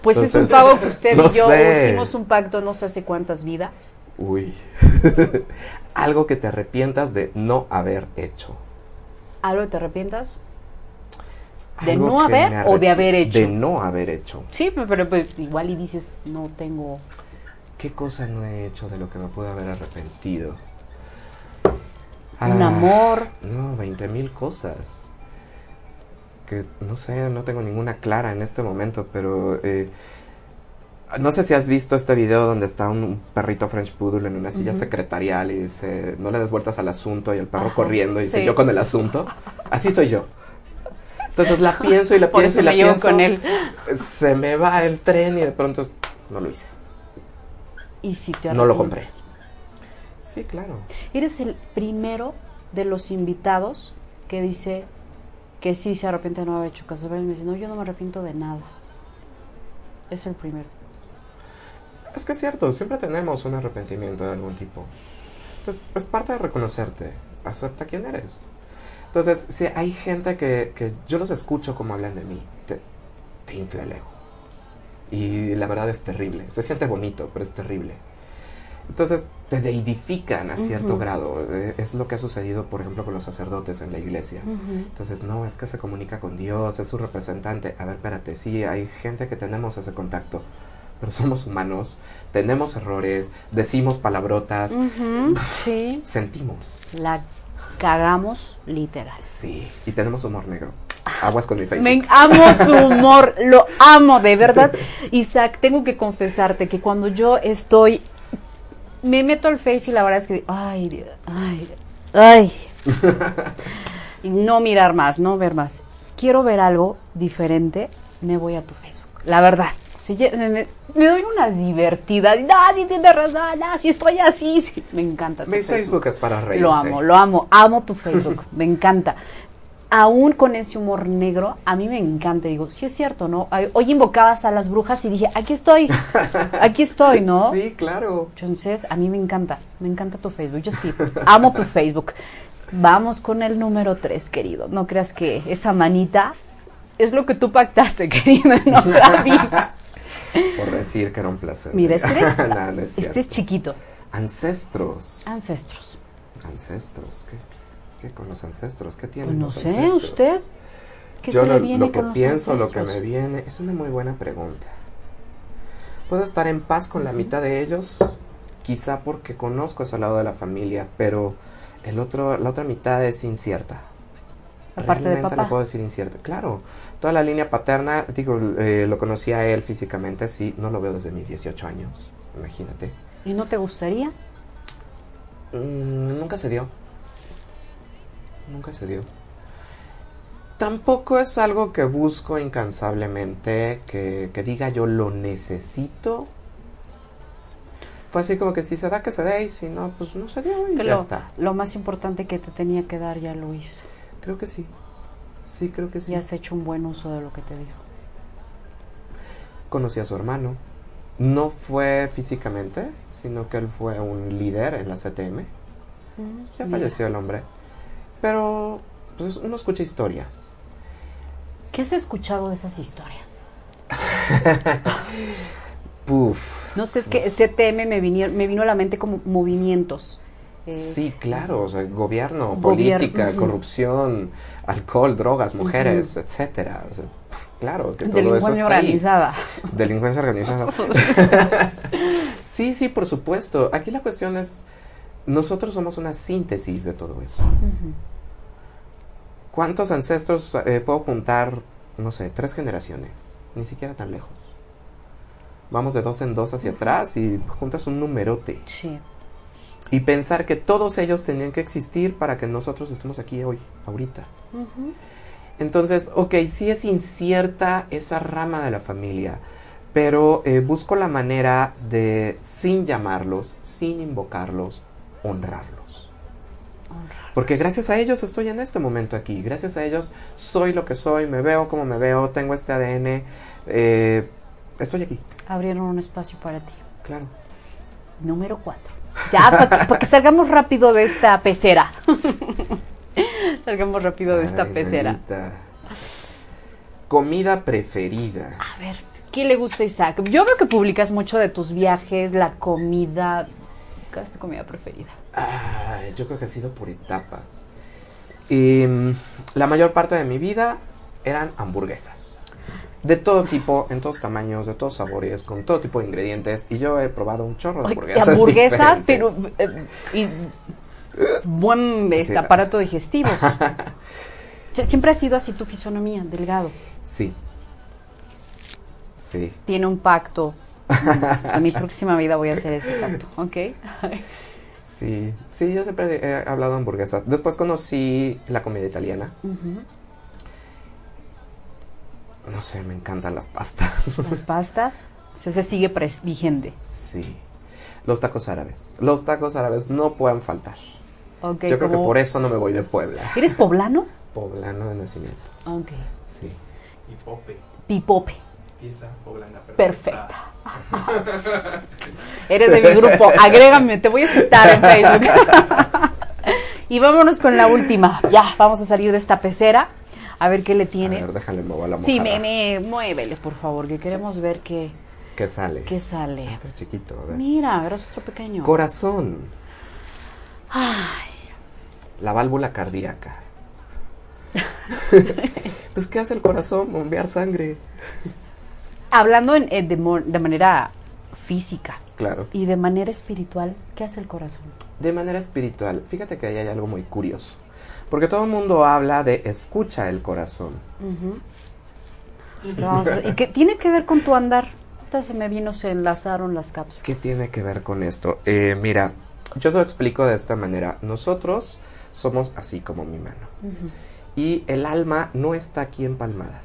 Pues es un pago que usted no y yo sé. hicimos un pacto no sé hace cuántas vidas. Uy. Algo que te arrepientas de no haber hecho. ¿Algo te arrepientas? ¿De no haber me o de haber hecho? De no haber hecho. Sí, pero, pero, pues, igual y dices, no tengo... ¿Qué cosa no he hecho de lo que me pude haber arrepentido? Un Ah, amor. No, 20 mil cosas. Que no sé, no tengo ninguna clara en este momento, pero eh, no sé si has visto este video donde está un, perrito French Poodle en una silla secretarial y dice, no le des vueltas al asunto y el perro Ajá, corriendo y dice, yo con el asunto. Así soy yo. Entonces la pienso y la pienso y la me llevo pienso. con él. Se me va el tren y de pronto no lo hice. Y si te No lo compré. Sí, claro. Eres el primero de los invitados que dice que sí se arrepiente de no haber hecho caso. Y me dice, no, yo no me arrepiento de nada. Es el primero. Es que es cierto, siempre tenemos un arrepentimiento de algún tipo. Entonces, es parte de reconocerte. Acepta quién eres. Entonces, si hay gente que, que yo los escucho como hablan de mí, te, te infla el ego. Y la verdad es terrible. Se siente bonito, pero es terrible. Entonces, te deidifican a cierto Ujú. grado. Eh, Es lo que ha sucedido, por ejemplo, con los sacerdotes en la iglesia. Entonces, no, es que se comunica con Dios, es su representante. A ver, espérate, sí, hay gente que tenemos ese contacto, pero somos humanos, tenemos errores, decimos palabrotas, Ujú, Sí. sentimos. La cagamos literal. Sí, y tenemos humor negro. Aguas con mi Facebook. Me amo su humor, lo amo, de verdad. Isaac, tengo que confesarte que cuando yo estoy, me meto al Face y la verdad es que, ay, ay, ay. No mirar más, no ver más. Quiero ver algo diferente, me voy a tu Facebook. La verdad. Ye- me, doy unas divertidas. No, si tienes razón, no, si estoy así. sí. Me encanta tu Mi Facebook es para reírse. lo amo, lo amo, amo tu Facebook, me encanta. Aún con ese humor negro, a mí me encanta. Digo, sí es cierto, ¿no? Hoy invocabas a las brujas y dije, aquí estoy, aquí estoy, ¿no? Sí, claro. Entonces, a mí me encanta, me encanta tu Facebook. Yo sí, amo tu Facebook. Vamos con el número 3, querido. No creas que esa manita es lo que tú pactaste, querido. Por decir que era un placer. Mira, este, No, no es este es chiquito. Ancestros. Ancestros. Ancestros. ¿Qué, qué con los ancestros? ¿Qué tienen Pues no los sé, ancestros? usted. ¿Qué Yo se lo, le viene lo que con los pienso, lo que me viene, es una muy buena pregunta. ¿Puedo estar en paz con la mitad de ellos? Quizá porque conozco ese lado de la familia, pero el otro, la otra mitad es incierta. La parte de Realmente papá. le puedo decir incierta. Claro, toda la línea paterna, digo, eh, lo conocí a él físicamente, sí, no lo veo desde mis 18 años, imagínate. ¿Y no te gustaría? Mm, nunca se dio. Nunca se dio. Tampoco es algo que busco incansablemente, que, que diga yo lo necesito. Fue así como que si se da, que se dé, y si no, pues no se dio y Que ya lo, está. lo más importante que te tenía que dar ya lo hizo. Creo que sí. Sí, creo que sí. Y has hecho un buen uso de lo que te dio. Conocí a su hermano. No fue físicamente, sino que él fue un líder en la CTM. Ya Mira. falleció el hombre. Pero pues, uno escucha historias. ¿Qué has escuchado de esas historias? Puf. No sé, es que CTM me, vino me vino a la mente como movimientos. Eh, Sí, claro, o sea, gobierno, Gobier- política, corrupción, alcohol, drogas, mujeres, etcétera. O sea, pf, claro, que todo eso Delincuencia está ahí. organizada. Delincuencia organizada. sí, sí, por supuesto. Aquí la cuestión es, nosotros somos una síntesis de todo eso. ¿Cuántos ancestros eh, puedo juntar? No sé, tres generaciones, ni siquiera tan lejos. Vamos de dos en dos hacia atrás y juntas un numerote. Sí. Y pensar que todos ellos tenían que existir para que nosotros estemos aquí hoy, ahorita. Entonces, ok, sí es incierta esa rama de la familia, pero eh, busco la manera de, sin llamarlos, sin invocarlos, honrarlos. Porque gracias a ellos estoy en este momento aquí, gracias a ellos soy lo que soy, me veo como me veo, tengo este ADN, eh, estoy aquí, Abrieron un espacio para ti. claro. Número 4. Ya, para que, salgamos rápido de esta pecera. salgamos rápido de esta Ay, pecera. Comida preferida. A ver, ¿qué le gusta a Isaac? Yo veo que publicas mucho de tus viajes, la comida. ¿Cuál es tu comida preferida? Yo creo que ha sido por etapas. Y, mm, la mayor parte de mi vida eran hamburguesas. De todo tipo, en todos tamaños, de todos sabores, con todo tipo de ingredientes. Y yo he probado un chorro de hamburguesas. hamburguesas, pero. eh, y buen este, Sí. aparato digestivo. Siempre ha sido así tu fisonomía, delgado. Sí. Sí. Tiene un pacto. A mi próxima vida voy a hacer ese pacto, ¿ok? Sí. Sí, yo siempre he hablado de hamburguesas. Después conocí la comida italiana. No sé, me encantan las pastas. Las pastas. o sea, se sigue pres- vigente. Sí. Los tacos árabes. Los tacos árabes no pueden faltar. Ok, Yo creo que por eso no me voy de Puebla. ¿Eres poblano? Poblano de nacimiento. Ok. Sí. Pipope. pieza poblana Perfecta. Eres de mi grupo. Agrégame, te voy a citar en Facebook. y vámonos con la última. Ya, vamos a salir de esta pecera. A ver qué le A tiene. ver, déjale mover la Sí, mojada. me, me, muévele, por favor, que queremos ver qué, ¿Qué sale? qué sale. Está chiquito, a ver. Mira, eres otro pequeño. Corazón. Ay, La válvula cardíaca. pues, ¿qué hace el corazón? Bombear sangre. hablando en- eh, de, de manera física Claro. y de manera espiritual, ¿qué hace el corazón? De manera espiritual, fíjate que ahí hay algo muy curioso. Porque todo el mundo habla de escucha el corazón. Entonces, ¿Y qué tiene que ver con tu andar? Entonces se me vino, se enlazaron las cápsulas. ¿Qué tiene que ver con esto? Eh, mira, yo te lo explico de esta manera. Nosotros somos así como mi mano. Y el alma no está aquí empalmada.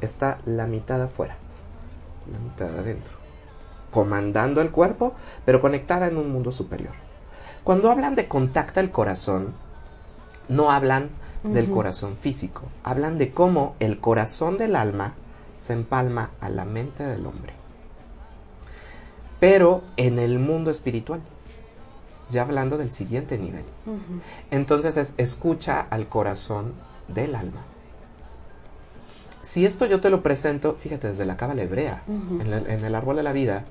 Está la mitad afuera, la mitad adentro. Comandando el cuerpo, pero conectada en un mundo superior. Cuando hablan de contacta el corazón, no hablan del corazón físico. Hablan de cómo el corazón del alma se empalma a la mente del hombre. Pero en el mundo espiritual. Ya hablando del siguiente nivel. Entonces es escucha al corazón del alma. Si esto yo te lo presento, fíjate, desde la cábala hebrea, en, el, en el árbol de la vida,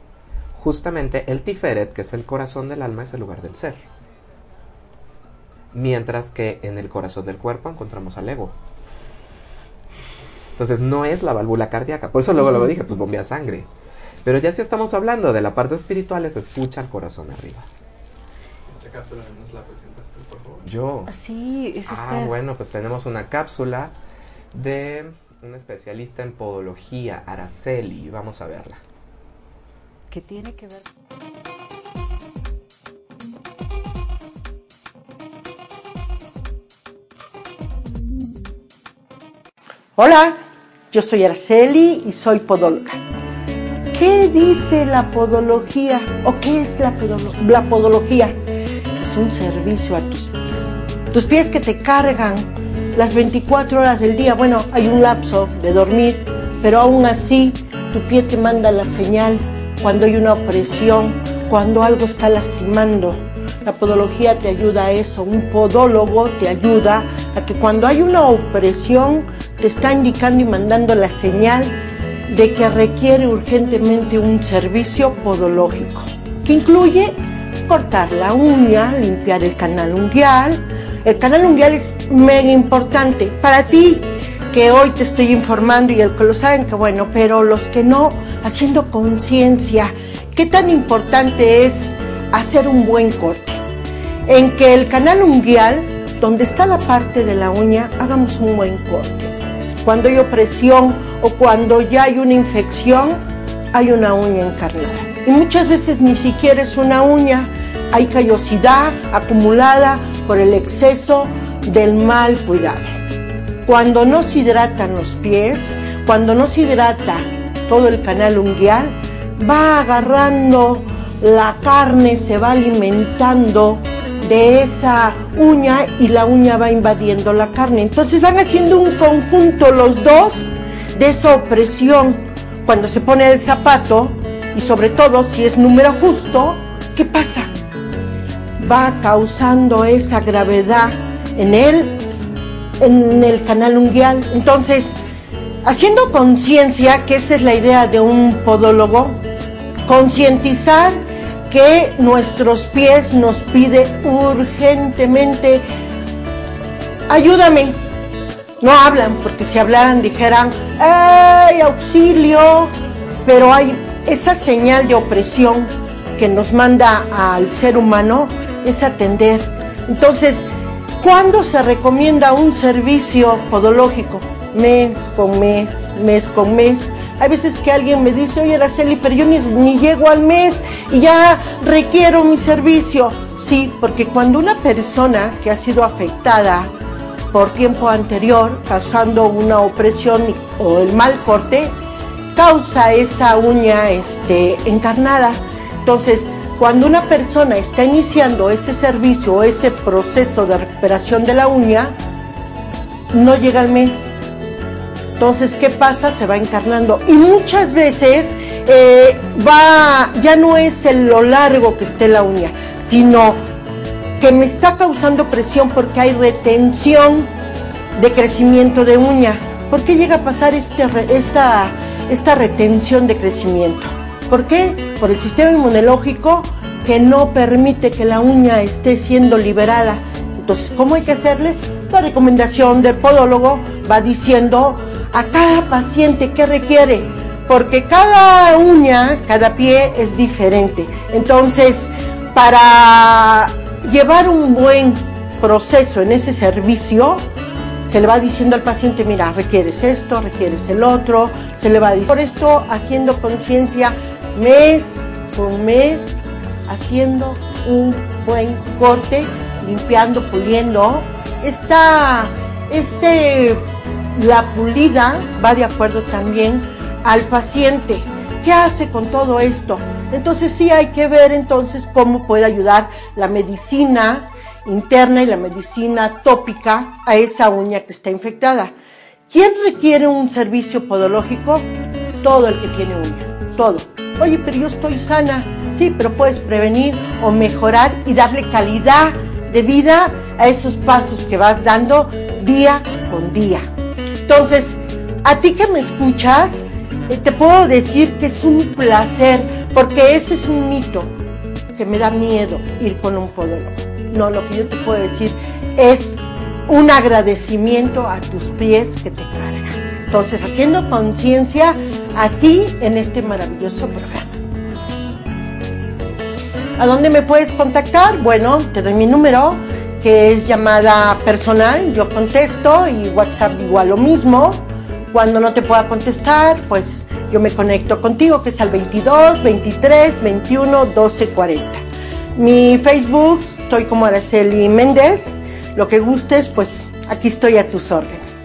justamente el Tiferet, que es el corazón del alma, es el lugar del ser. Mientras que en el corazón del cuerpo encontramos al ego. Entonces no es la válvula cardíaca. Por eso luego, luego dije, pues bombea sangre. Pero ya si estamos hablando de la parte espiritual, es escucha al corazón arriba. Esta cápsula nos la presentas tú, por favor. Yo. Sí, es Ah, usted. bueno, pues tenemos una cápsula de un especialista en podología, Araceli. Vamos a verla. ¿Qué tiene que ver? Hola, yo soy Araceli y soy podóloga. ¿Qué dice la podología o qué es la, podología? Es un servicio a tus pies. Tus pies que te cargan las 24 horas del día. Bueno, hay un lapso de dormir, pero aún así tu pie te manda la señal cuando hay una opresión, cuando algo está lastimando. La podología te ayuda a eso, un podólogo te ayuda a que cuando hay una opresión te está indicando y mandando la señal de que requiere urgentemente un servicio podológico, que incluye cortar la uña, limpiar el canal unguial. El canal unguial es mega importante para ti, que hoy te estoy informando y el que lo saben, que bueno, pero los que no, haciendo conciencia, qué tan importante es hacer un buen corte. En que el canal unguial, donde está la parte de la uña, hagamos un buen corte. Cuando hay opresión o cuando ya hay una infección, hay una uña encarnada. Y muchas veces ni siquiera es una uña, hay callosidad acumulada por el exceso del mal cuidado. Cuando no se hidratan los pies, cuando no se hidrata todo el canal unguial, va agarrando la carne, se va alimentando de esa uña y la uña va invadiendo la carne. Entonces van haciendo un conjunto los dos de esa opresión. Cuando se pone el zapato y sobre todo si es número justo, ¿qué pasa? Va causando esa gravedad en él, en el canal unguial. Entonces, haciendo conciencia, que esa es la idea de un podólogo, concientizar que nuestros pies nos pide urgentemente, ayúdame. No hablan, porque si hablaran dijeran, ¡ay, auxilio! Pero hay esa señal de opresión que nos manda al ser humano, es atender. Entonces, ¿cuándo se recomienda un servicio podológico? Mes con mes, mes con mes. Hay veces que alguien me dice, oye Araceli, pero yo ni, llego al mes y ya requiero mi servicio. Sí, porque cuando una persona que ha sido afectada por tiempo anterior, causando una opresión o el mal corte, causa esa uña este, encarnada. Entonces, cuando una persona está iniciando ese servicio o ese proceso de recuperación de la uña, no llega al mes. Entonces, ¿qué pasa? Se va encarnando. Y muchas veces eh, va, ya no es en lo largo que esté la uña, sino que me está causando presión porque hay retención de crecimiento de uña. ¿Por qué llega a pasar este, esta, esta retención de crecimiento? ¿Por qué? Por el sistema inmunológico que no permite que la uña esté siendo liberada. Entonces, ¿cómo hay que hacerle? La recomendación del podólogo va diciendo a cada paciente qué requiere. porque cada uña, cada pie es diferente. Entonces, para llevar un buen proceso en ese servicio, se le va diciendo al paciente, mira, requieres esto, requieres el otro, se le va diciendo. Por esto, haciendo conciencia mes por mes, haciendo un buen corte, limpiando, puliendo. Esta, este, la pulida va de acuerdo también al paciente. ¿Qué hace con todo esto? Entonces sí hay que ver entonces cómo puede ayudar la medicina interna y la medicina tópica a esa uña que está infectada. ¿Quién requiere un servicio podológico? Todo el que tiene uña, todo. Oye, pero yo estoy sana. Sí, pero puedes prevenir o mejorar y darle calidad de vida a esos pasos que vas dando día con día. Entonces, a ti que me escuchas, eh, te puedo decir que es un placer, porque ese es un mito que me da miedo ir con un podólogo. No, lo que yo te puedo decir es un agradecimiento a tus pies que te cargan. Entonces, haciendo conciencia a ti en este maravilloso programa. ¿A dónde me puedes contactar? Bueno, te doy mi número, que es llamada personal, yo contesto y WhatsApp igual lo mismo. Cuando no te pueda contestar, pues yo me conecto contigo, que es al 22 23 21 12 40. Mi Facebook, estoy como Araceli Méndez. Lo que gustes, pues aquí estoy a tus órdenes.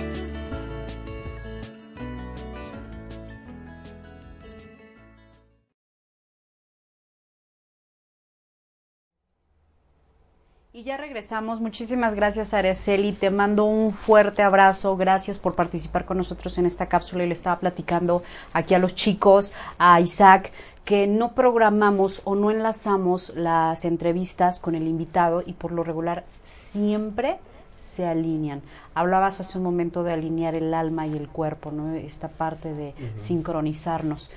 Y ya regresamos. Muchísimas gracias, Araceli. Te mando un fuerte abrazo. Gracias por participar con nosotros en esta cápsula. Y le estaba platicando aquí a los chicos, a Isaac, que no programamos o no enlazamos las entrevistas con el invitado y por lo regular siempre se alinean. Hablabas hace un momento de alinear el alma y el cuerpo, ¿no? Esta parte de sincronizarnos.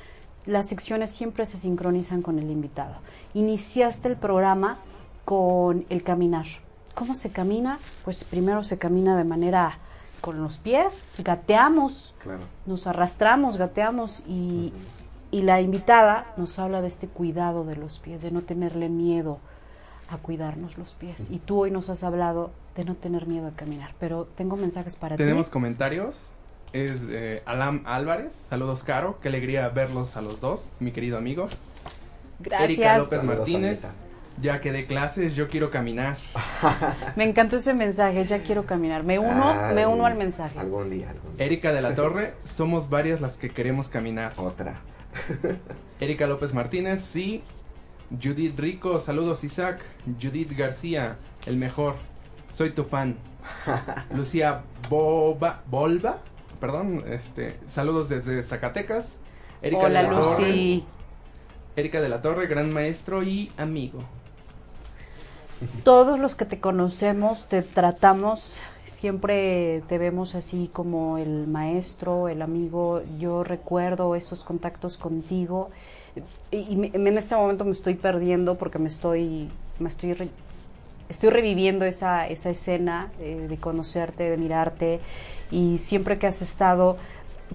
Las secciones siempre se sincronizan con el invitado. Iniciaste el programa con el caminar. ¿Cómo se camina? Pues primero se camina de manera con los pies, gateamos, Claro. nos arrastramos, gateamos y, y la invitada nos habla de este cuidado de los pies, de no tenerle miedo a cuidarnos los pies. Y tú hoy nos has hablado de no tener miedo a caminar, pero tengo mensajes para Tenemos ti. comentarios. Es eh, Alam Álvarez. Saludos, Caro. Qué alegría verlos a los dos, mi querido amigo. Erika Gracias. López Saludos, Martínez. Ya que de clases, yo quiero caminar. Me encantó ese mensaje, ya quiero caminar. Me uno, Ay, me uno al mensaje. Algún día, algún día. Erika de la Torre, somos varias las que queremos caminar. Otra. Erika López Martínez, sí. Judith Rico, saludos Isaac. Judith García, el mejor. Soy tu fan. Lucía Boba, Bolva, perdón, este, saludos desde Zacatecas. Erika Hola, de la Torre, Lucy. Erika de la Torre, gran maestro y amigo. Todos los que te conocemos, te tratamos, siempre te vemos así como el maestro, el amigo. Yo recuerdo estos contactos contigo y, me- en este momento me estoy perdiendo porque me estoy, me estoy, re- estoy reviviendo esa, esa escena eh, de conocerte, de mirarte y siempre que has estado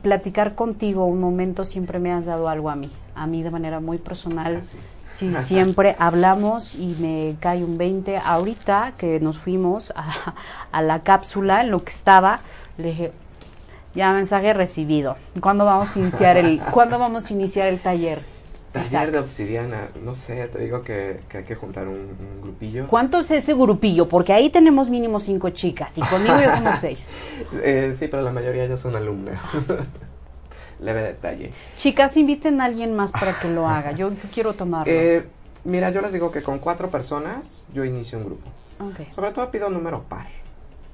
platicar contigo un momento siempre me has dado algo a mí, a mí de manera muy personal. Siempre hablamos y me cae un 20. Ahorita que nos fuimos a, a la cápsula, en lo que estaba, le dije, ya mensaje recibido. ¿Cuándo vamos a iniciar el, ¿cuándo vamos a iniciar el taller? Taller de obsidiana. No sé, te digo que, que hay que juntar un, un grupillo. ¿Cuánto es ese grupillo? Porque ahí tenemos mínimo cinco chicas y conmigo ya somos seis. Eh, sí, pero la mayoría ya son alumnas. Leve detalle. Chicas, inviten a alguien más para que lo haga. Yo, quiero tomarlo. Eh, mira, yo les digo que con cuatro personas yo inicio un grupo. Ok. Sobre todo pido un número par.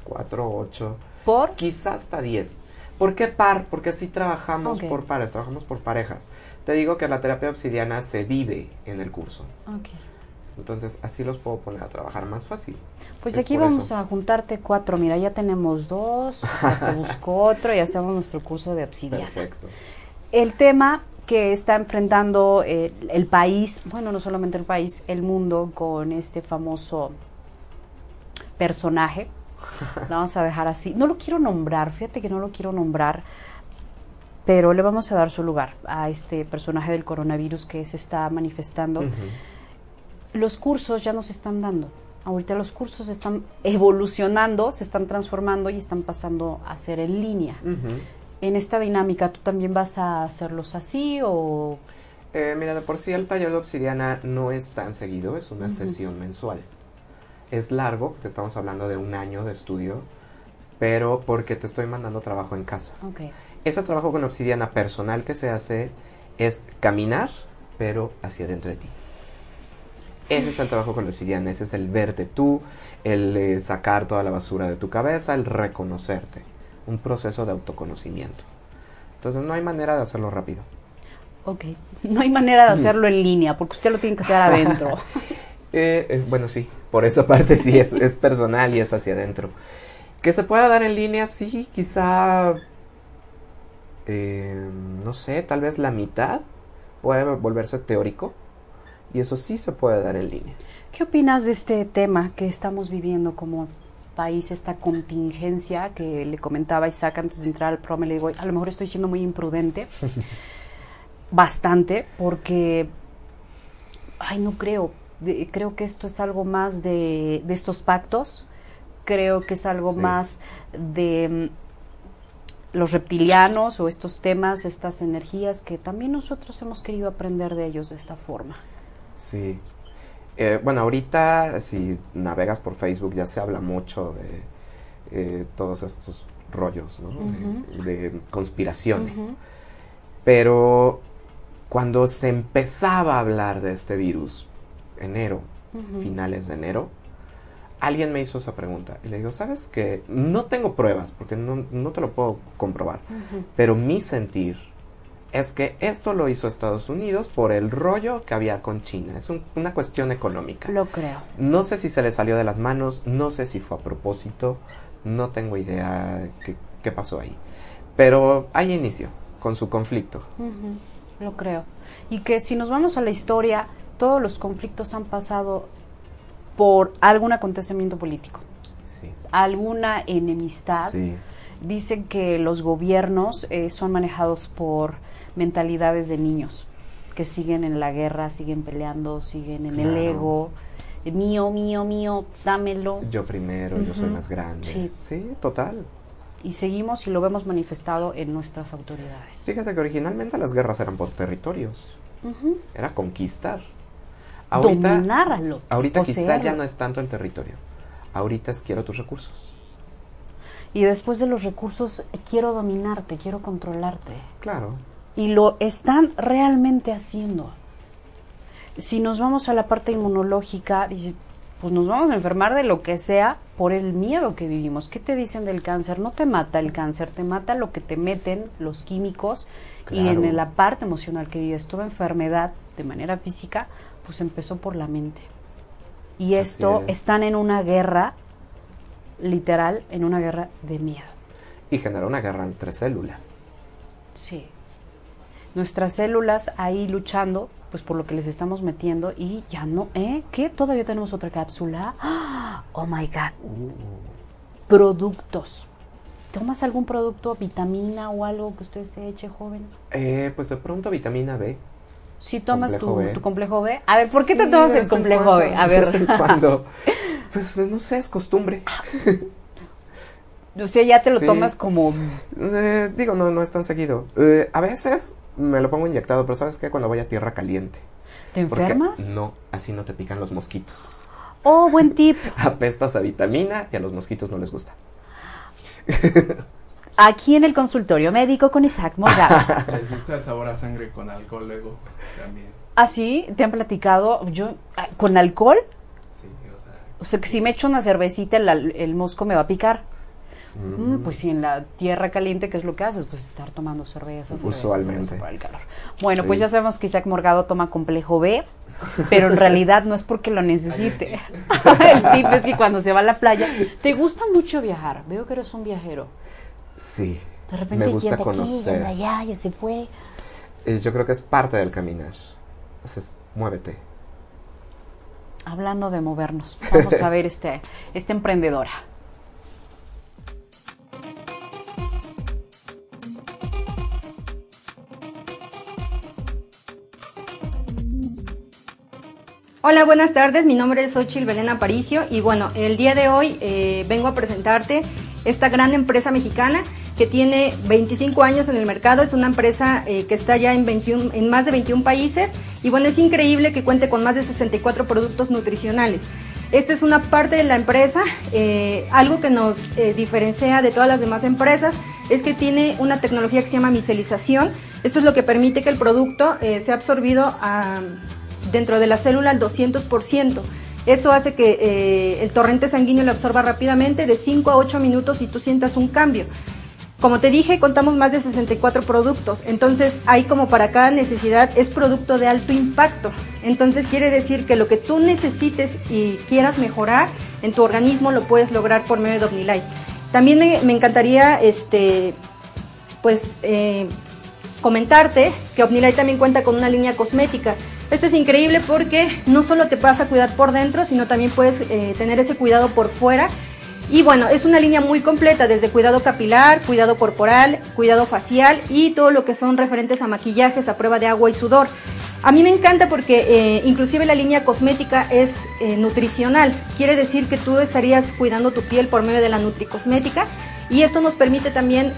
Cuatro, ocho, ¿Por? quizás hasta diez. ¿Por qué par? Porque así trabajamos por pares, trabajamos por parejas. Te digo que la terapia obsidiana se vive en el curso. Ok. Entonces así los puedo poner a trabajar más fácil. Pues Es aquí vamos eso. a juntarte cuatro. Mira, ya tenemos dos. Te busco otro y hacemos nuestro curso de obsidiana. Perfecto. El tema que está enfrentando eh, el país, bueno, no solamente el país, el mundo con este famoso personaje. Lo vamos a dejar así. No lo quiero nombrar, fíjate que no lo quiero nombrar pero le vamos a dar su lugar a este personaje del coronavirus que se está manifestando. Ujú. Los cursos ya nos están dando. Ahorita los cursos están evolucionando, se están transformando y están pasando a ser en línea. En esta dinámica, ¿tú también vas a hacerlos así o...? Eh, mira, de por sí el taller de obsidiana no es tan seguido, es una sesión mensual. Es largo, porque estamos hablando de un año de estudio, pero porque te estoy mandando trabajo en casa. Ok. Ese trabajo con obsidiana personal que se hace es caminar, pero hacia dentro de ti. Ese es el trabajo con la obsidiana, ese es el verte tú, el eh, sacar toda la basura de tu cabeza, el reconocerte. Un proceso de autoconocimiento. Entonces no hay manera de hacerlo rápido. Ok. No hay manera de hacerlo en línea porque usted lo tiene que hacer adentro. Eh, eh, bueno, sí, por esa parte sí es, es personal y es hacia adentro. Que se pueda dar en línea, sí, quizá, eh, no sé, tal vez la mitad puede volverse teórico y eso sí se puede dar en línea. ¿Qué opinas de este tema que estamos viviendo como país, esta contingencia que le comentaba Isaac antes de entrar al programa? Le digo, a lo mejor estoy siendo muy imprudente, bastante, porque, ay, no creo, de- creo que esto es algo más de, de estos pactos, creo que es algo Sí. más de mm, los reptilianos o estos temas, estas energías que también nosotros hemos querido aprender de ellos de esta forma. Sí. Eh, bueno, ahorita si navegas por Facebook ya se habla mucho de eh, todos estos rollos, ¿no? De, de conspiraciones. Pero cuando se empezaba a hablar de este virus, enero, finales de enero, alguien me hizo esa pregunta. Y le digo, ¿sabes qué? No tengo pruebas, porque no, no te lo puedo comprobar. Pero mi sentir es que esto lo hizo Estados Unidos por el rollo que había con China. Es un- una cuestión económica. Lo creo. No sé si se le salió de las manos, no sé si fue a propósito, no tengo idea de qué, qué pasó ahí. Pero ahí inició, con su conflicto. Lo creo. Y que si nos vamos a la historia, todos los conflictos han pasado por algún acontecimiento político, Sí. alguna enemistad. Sí. Dicen que los gobiernos eh, son manejados por mentalidades de niños que siguen en la guerra, siguen peleando, siguen en el ego. eh, mío, mío, mío, dámelo. Yo primero, yo soy más grande. Sí. sí, total. Y seguimos y lo vemos manifestado en nuestras autoridades. Fíjate que originalmente las guerras eran por territorios, era conquistar. Ahorita, Dominarlo. ahorita quizá poseerlo. ya no es tanto el territorio. Ahorita es quiero tus recursos. Y después de los recursos, quiero dominarte, quiero controlarte. Claro. Y lo están realmente haciendo. Si nos vamos a la parte inmunológica, dice, pues nos vamos a enfermar de lo que sea por el miedo que vivimos. ¿Qué te dicen del cáncer? No te mata el cáncer, te mata lo que te meten los químicos y en la parte emocional que vives. Toda enfermedad de manera física, pues empezó por la mente. Y esto, es. están en una guerra, literal, en una guerra de miedo. Y genera una guerra entre células. Sí. Nuestras células ahí luchando, pues por lo que les estamos metiendo y ya no, ¿eh? ¿Qué? ¿Todavía tenemos otra cápsula? Oh my God. Productos. ¿Tomas algún producto, vitamina o algo que usted se eche joven? Eh, pues de pronto vitamina B. Si tomas Complejo tu, tu complejo B. A ver, ¿por qué te Sí, tomas de el complejo cuando, B? A de ver. vez en cuando. Pues no sé, es costumbre. o sea, ya te lo Sí. tomas como... Eh, digo, no, no es tan seguido. Eh, a veces me lo pongo inyectado, pero ¿sabes qué? Cuando voy a tierra caliente. ¿Te Porque enfermas? No, así no te pican los mosquitos. Oh, buen tip. Apestas a vitamina y a los mosquitos no les gusta. Aquí en el consultorio médico con Isaac Morgado. Les gusta el sabor a sangre con alcohol luego también. ¿Ah, sí? ¿Te han platicado? Yo, ah, ¿Con alcohol? Sí, o sea, O sea, que si me echo una cervecita, el mosco me va a picar. Mm, pues si en la tierra caliente, ¿qué es lo que haces? Pues estar tomando cervezas. Usualmente. por el calor. Bueno, Sí. pues ya sabemos que Isaac Morgado toma complejo B, pero en realidad no es porque lo necesite. el tip es que cuando se va a la playa, ¿te gusta mucho viajar? Veo que eres un viajero. Sí. De repente, me gusta de aquí, conocer. de allá, ya se fue. Eh, Yo creo que es parte del caminar. Entonces, muévete. Hablando de movernos, vamos a ver este, esta emprendedora. Hola, buenas tardes. Mi nombre es Ochil Belén Aparicio y bueno, el día de hoy eh, vengo a presentarte esta gran empresa mexicana que tiene 25 años en el mercado. Es una empresa eh, que está ya en, 21, en más de 21 países y bueno, es increíble que cuente con más de 64 productos nutricionales. Esta es una parte de la empresa, eh, algo que nos diferencia de todas las demás empresas es que tiene una tecnología que se llama micelización. Esto es lo que permite que el producto sea absorbido a, dentro de la célula al 200%. Esto hace que el torrente sanguíneo lo absorba rápidamente de 5 a 8 minutos y tú sientas un cambio. Como te dije, contamos más de 64 productos, entonces hay como para cada necesidad es producto de alto impacto. Entonces quiere decir que lo que tú necesites y quieras mejorar en tu organismo lo puedes lograr por medio de OmniLife. También me, encantaría, este, pues, eh, comentarte que OmniLife también cuenta con una línea cosmética. Esto es increíble porque no solo te vas a cuidar por dentro, sino también puedes eh, tener ese cuidado por fuera y bueno, es una línea muy completa, desde cuidado capilar, cuidado corporal, cuidado facial y todo lo que son referentes a maquillajes a prueba de agua y sudor. A mí me encanta porque eh, inclusive la línea cosmética es eh, nutricional. Quiere decir que tú estarías cuidando tu piel por medio de la nutricosmética y esto nos permite también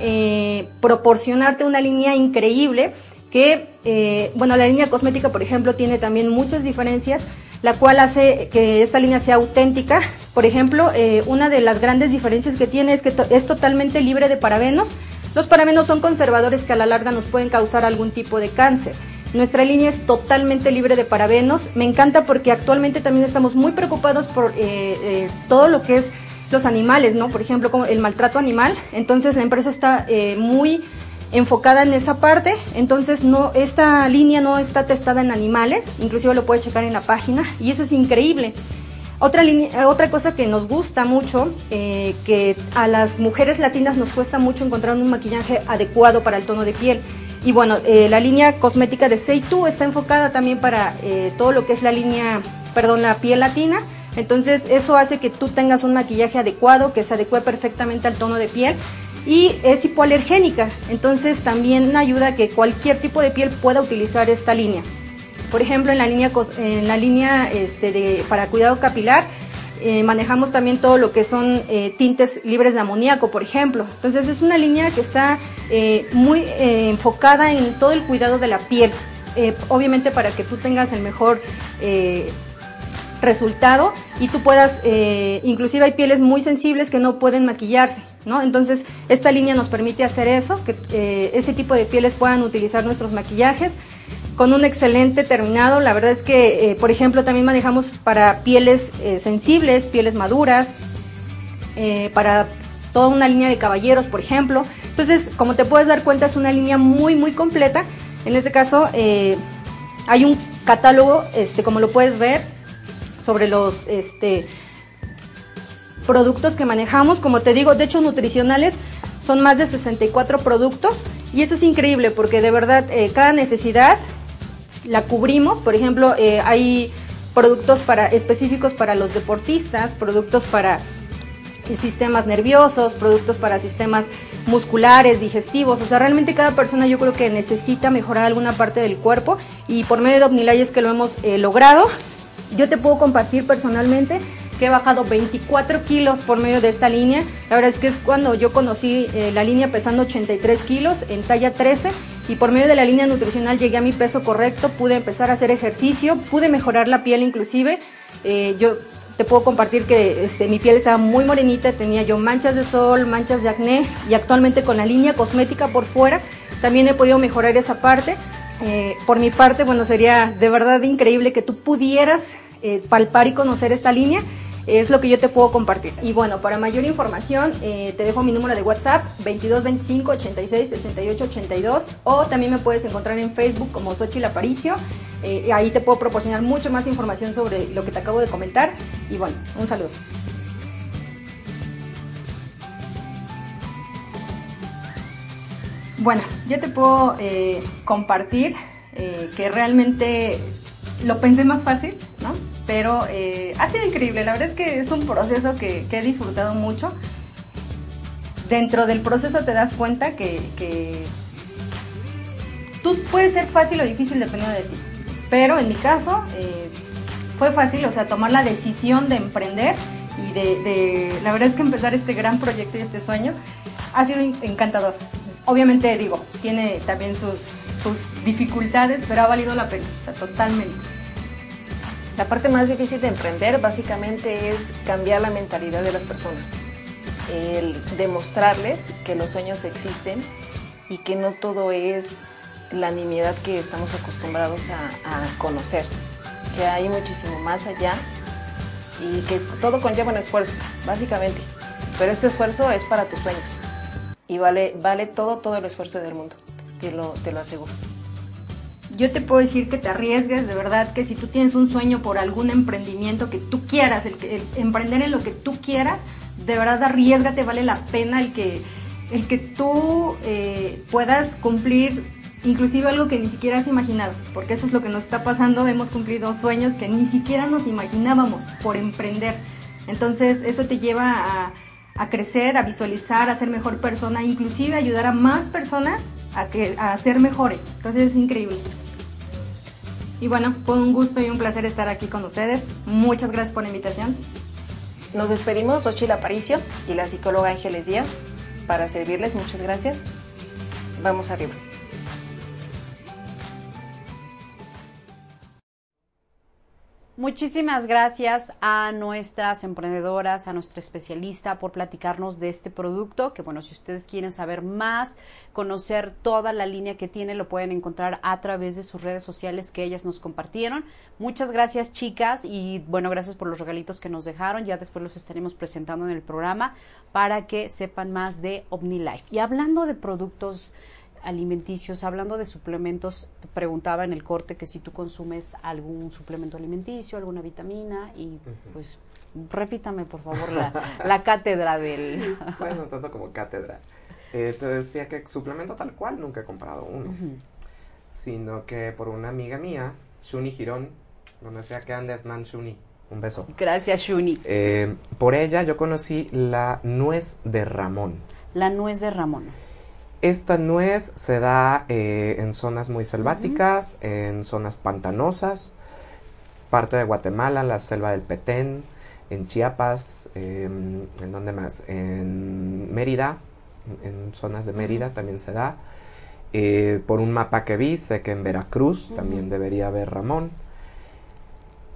proporcionarte una línea increíble que, bueno, la línea cosmética, por ejemplo, tiene también muchas diferencias la cual hace que esta línea sea auténtica. Por ejemplo, eh, una de las grandes diferencias que tiene es que es totalmente libre de parabenos. Los parabenos son conservadores que a la larga nos pueden causar algún tipo de cáncer. Nuestra línea es totalmente libre de parabenos. Me encanta porque actualmente también estamos muy preocupados por eh, eh, todo lo que es los animales, ¿no? Por ejemplo, como el maltrato animal. Entonces la empresa está muy enfocada en esa parte. Entonces, no, esta línea no está testada en animales, inclusive lo puedes checar en la página, y eso es increíble. Otra, línea, otra cosa que nos gusta mucho, eh, que a las mujeres latinas nos cuesta mucho encontrar un maquillaje adecuado para el tono de piel. Y bueno, eh, la línea cosmética de Seitu está enfocada también para eh, todo lo que es la línea, perdón, la piel latina. Entonces eso hace que tú tengas un maquillaje adecuado, que se adecue perfectamente al tono de piel y es hipoalergénica, entonces también ayuda a que cualquier tipo de piel pueda utilizar esta línea. Por ejemplo, en la línea, en la línea este, de, para cuidado capilar, eh, manejamos también todo lo que son eh, tintes libres de amoníaco, por ejemplo. Entonces es una línea que está eh, muy enfocada en todo el cuidado de la piel. obviamente para que tú tengas el mejor resultado y tú puedas, eh, inclusive hay pieles muy sensibles que no pueden maquillarse, ¿no? Entonces esta línea nos permite hacer eso, que eh, ese tipo de pieles puedan utilizar nuestros maquillajes con un excelente terminado. La verdad es que, eh, por ejemplo, también manejamos para pieles sensibles, pieles maduras, para toda una línea de caballeros, por ejemplo. Entonces, como te puedes dar cuenta, es una línea muy, muy completa. En este caso, hay un catálogo, este, como lo puedes ver, sobre los este, productos que manejamos. Como te digo, de hecho nutricionales son más de 64 productos y eso es increíble porque de verdad eh, cada necesidad la cubrimos. Por ejemplo, eh, hay productos para, específicos para los deportistas, productos para sistemas nerviosos, productos para sistemas musculares, digestivos, o sea, realmente cada persona yo creo que necesita mejorar alguna parte del cuerpo y por medio de Omnilay es que lo hemos eh, logrado yo te puedo compartir personalmente que he bajado 24 kilos por medio de esta línea. La verdad es que es cuando yo conocí eh, la línea pesando 83 kilos en talla 13 y por medio de la línea nutricional llegué a mi peso correcto, pude empezar a hacer ejercicio, pude mejorar la piel inclusive. Eh, yo te puedo compartir que este, mi piel estaba muy morenita, tenía yo manchas de sol, manchas de acné y actualmente con la línea cosmética por fuera también he podido mejorar esa parte. Eh, por mi parte, bueno, sería de verdad increíble que tú pudieras eh, palpar y conocer esta línea. Es lo que yo te puedo compartir. Y bueno, para mayor información, eh, te dejo mi número de WhatsApp 2225 86 68 82 o también me puedes encontrar en Facebook como Xochitl Aparicio. ahí te puedo proporcionar mucho más información sobre lo que te acabo de comentar. Y bueno, un saludo. Bueno, yo te puedo eh, compartir eh, que realmente lo pensé más fácil, ¿no? Pero eh, ha sido increíble, la verdad es que es un proceso que, he disfrutado mucho. Dentro del proceso te das cuenta que, que tú puedes ser fácil o difícil dependiendo de ti. Pero en mi caso fue fácil, o sea, tomar la decisión de emprender y de, de, la verdad es que empezar este gran proyecto y este sueño ha sido encantador. Obviamente, digo, tiene también sus, sus dificultades, pero ha valido la pena, totalmente. La parte más difícil de emprender básicamente es cambiar la mentalidad de las personas, demostrarles que los sueños existen y que no todo es la nimiedad que estamos acostumbrados a conocer, que hay muchísimo más allá y que todo conlleva un esfuerzo, básicamente. Pero este esfuerzo es para tus sueños y vale, vale todo, todo el esfuerzo del mundo, te lo, te lo aseguro. Yo te puedo decir que te arriesgues, de verdad, que si tú tienes un sueño por algún emprendimiento que tú quieras, el, emprender en lo que tú quieras, de verdad arriesgate, vale la pena el que, el que tú eh, puedas cumplir inclusive algo que ni siquiera has imaginado, porque eso es lo que nos está pasando, hemos cumplido sueños que ni siquiera nos imaginábamos por emprender. Entonces eso te lleva a, a crecer, a visualizar, a ser mejor persona, inclusive ayudar a más personas a, que, a ser mejores. Entonces es increíble. Y bueno, fue un gusto y un placer estar aquí con ustedes. Muchas gracias por la invitación. Nos despedimos, Ochil Aparicio y la psicóloga Ángeles Díaz, para servirles. Muchas gracias. Vamos arriba. Muchísimas gracias a nuestras emprendedoras, a nuestra especialista por platicarnos de este producto, que bueno, si ustedes quieren saber más, conocer toda la línea que tiene, lo pueden encontrar a través de sus redes sociales que ellas nos compartieron. Muchas gracias chicas y bueno, gracias por los regalitos que nos dejaron, ya después los estaremos presentando en el programa para que sepan más de OmniLife. Y hablando de productos alimenticios, hablando de suplementos, te preguntaba en el corte que si tú consumes algún suplemento alimenticio, alguna vitamina y pues repítame por favor la, la cátedra del... Bueno, tanto como cátedra. Eh, te decía que suplemento tal cual nunca he comprado uno, sino que por una amiga mía, Shuni Girón, donde sea que andes, Nan Shuni, un beso. Gracias, Shuni. Eh, por ella yo conocí la nuez de Ramón. La nuez de Ramón. Esta nuez se da eh, en zonas muy selváticas, en zonas pantanosas, parte de Guatemala, la selva del Petén, en Chiapas, em, ¿en dónde más? En Mérida, en zonas de Mérida también se da. Eh, por un mapa que vi, sé que en Veracruz también debería haber Ramón.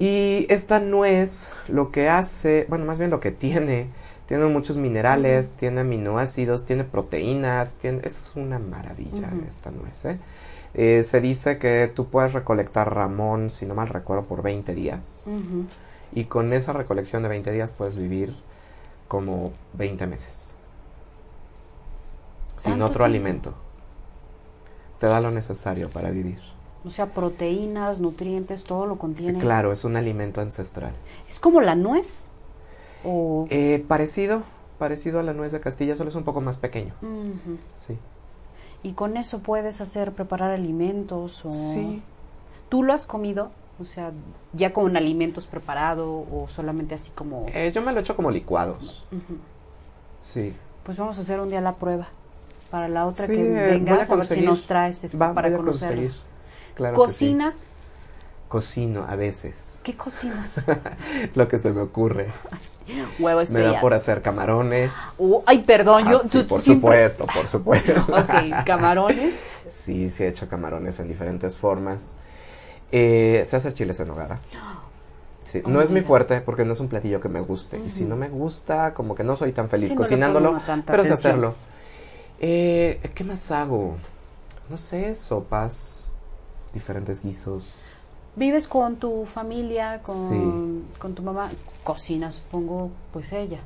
Y esta nuez lo que hace, bueno, más bien lo que tiene, tiene muchos minerales, tiene aminoácidos, tiene proteínas, tiene, es una maravilla esta nuez. ¿eh? Eh, se dice que tú puedes recolectar Ramón, si no mal recuerdo, por 20 días. Y con esa recolección de 20 días puedes vivir como 20 meses. Sin ¿Tanto otro tiempo? alimento. Te da lo necesario para vivir. O sea, proteínas, nutrientes, todo lo contiene. Claro, es un alimento ancestral. ¿Es como la nuez? O... Eh, parecido, parecido a la nuez de Castilla, solo es un poco más pequeño. Sí. Y con eso puedes hacer, preparar alimentos o... Sí. ¿Tú lo has comido? O sea, ya con alimentos preparados o solamente así como... Eh, yo me lo echo como licuados. Sí. Pues vamos a hacer un día la prueba. Para la otra Sí, que eh, a vengas, a, ver si nos traes Va, para conocerlo. Claro que sí. ¿Cocinas? Cocino a veces. ¿Qué cocinas? lo que se me ocurre. Huevo Me da por hacer camarones. Uh, ay, perdón, yo... Ah, sí, por siempre- supuesto, por supuesto. ok, camarones. Sí, sí he hecho camarones en diferentes formas. Eh, sé hacer chiles en nogada. Sí, Oh, no es mi fuerte porque no es un platillo que me guste. Y si no me gusta, como que no soy tan feliz Sí, cocinándolo, pero sé hacerlo. Eh, ¿Qué más hago? No sé, sopas, diferentes guisos. ¿Vives con tu familia, con, Sí. con tu mamá? Cocina, supongo, pues ella.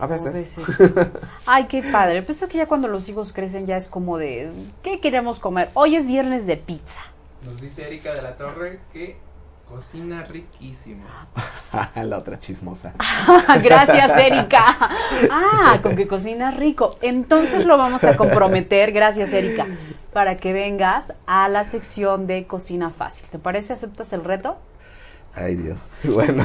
A O veces. Ay, qué padre. Pues es que ya cuando los hijos crecen ya es como de, ¿qué queremos comer? Hoy es viernes de pizza. Nos dice Erika de la Torre que cocina riquísimo. la otra chismosa. Gracias, Erika. Ah, con que cocinas rico. Entonces lo vamos a comprometer, gracias, Erika, para que vengas a la sección de cocina fácil. ¿Te parece? ¿Aceptas el reto? Ay, Dios. Bueno,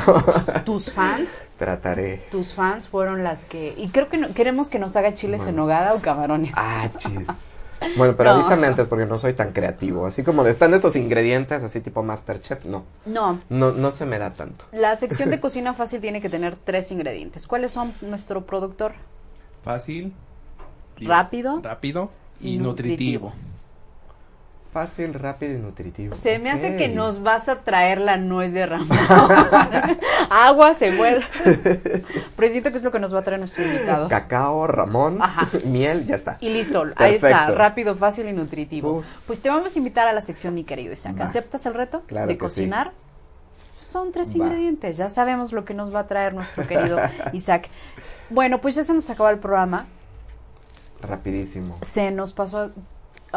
Tus fans, trataré. tus fans fueron las que... Y creo que no- queremos que nos haga chiles en nogada o camarones. Ah, chis. Bueno, pero No. avísame antes porque no soy tan creativo. Así como de están estos ingredientes, así tipo Masterchef, no. No, No, no se me da tanto. la sección de cocina fácil tiene que tener tres ingredientes. ¿Cuáles son nuestro productor? Fácil. Rápido. Rápido y, y nutritivo. Fácil, rápido y nutritivo. Se me hace que nos vas a traer la nuez de Ramón. Agua, se vuelve. Pero siento que es lo que nos va a traer nuestro invitado. Cacao, Ramón, Ajá. miel, ya está. Y listo, ahí está, rápido, fácil y nutritivo. Uf. Pues te vamos a invitar a la sección, mi querido Isaac. Va. ¿Aceptas el reto Claro de cocinar? Son tres Va. ingredientes, ya sabemos lo que nos va a traer nuestro querido Isaac. Bueno, pues ya se nos acabó el programa. Rapidísimo. Se nos pasó.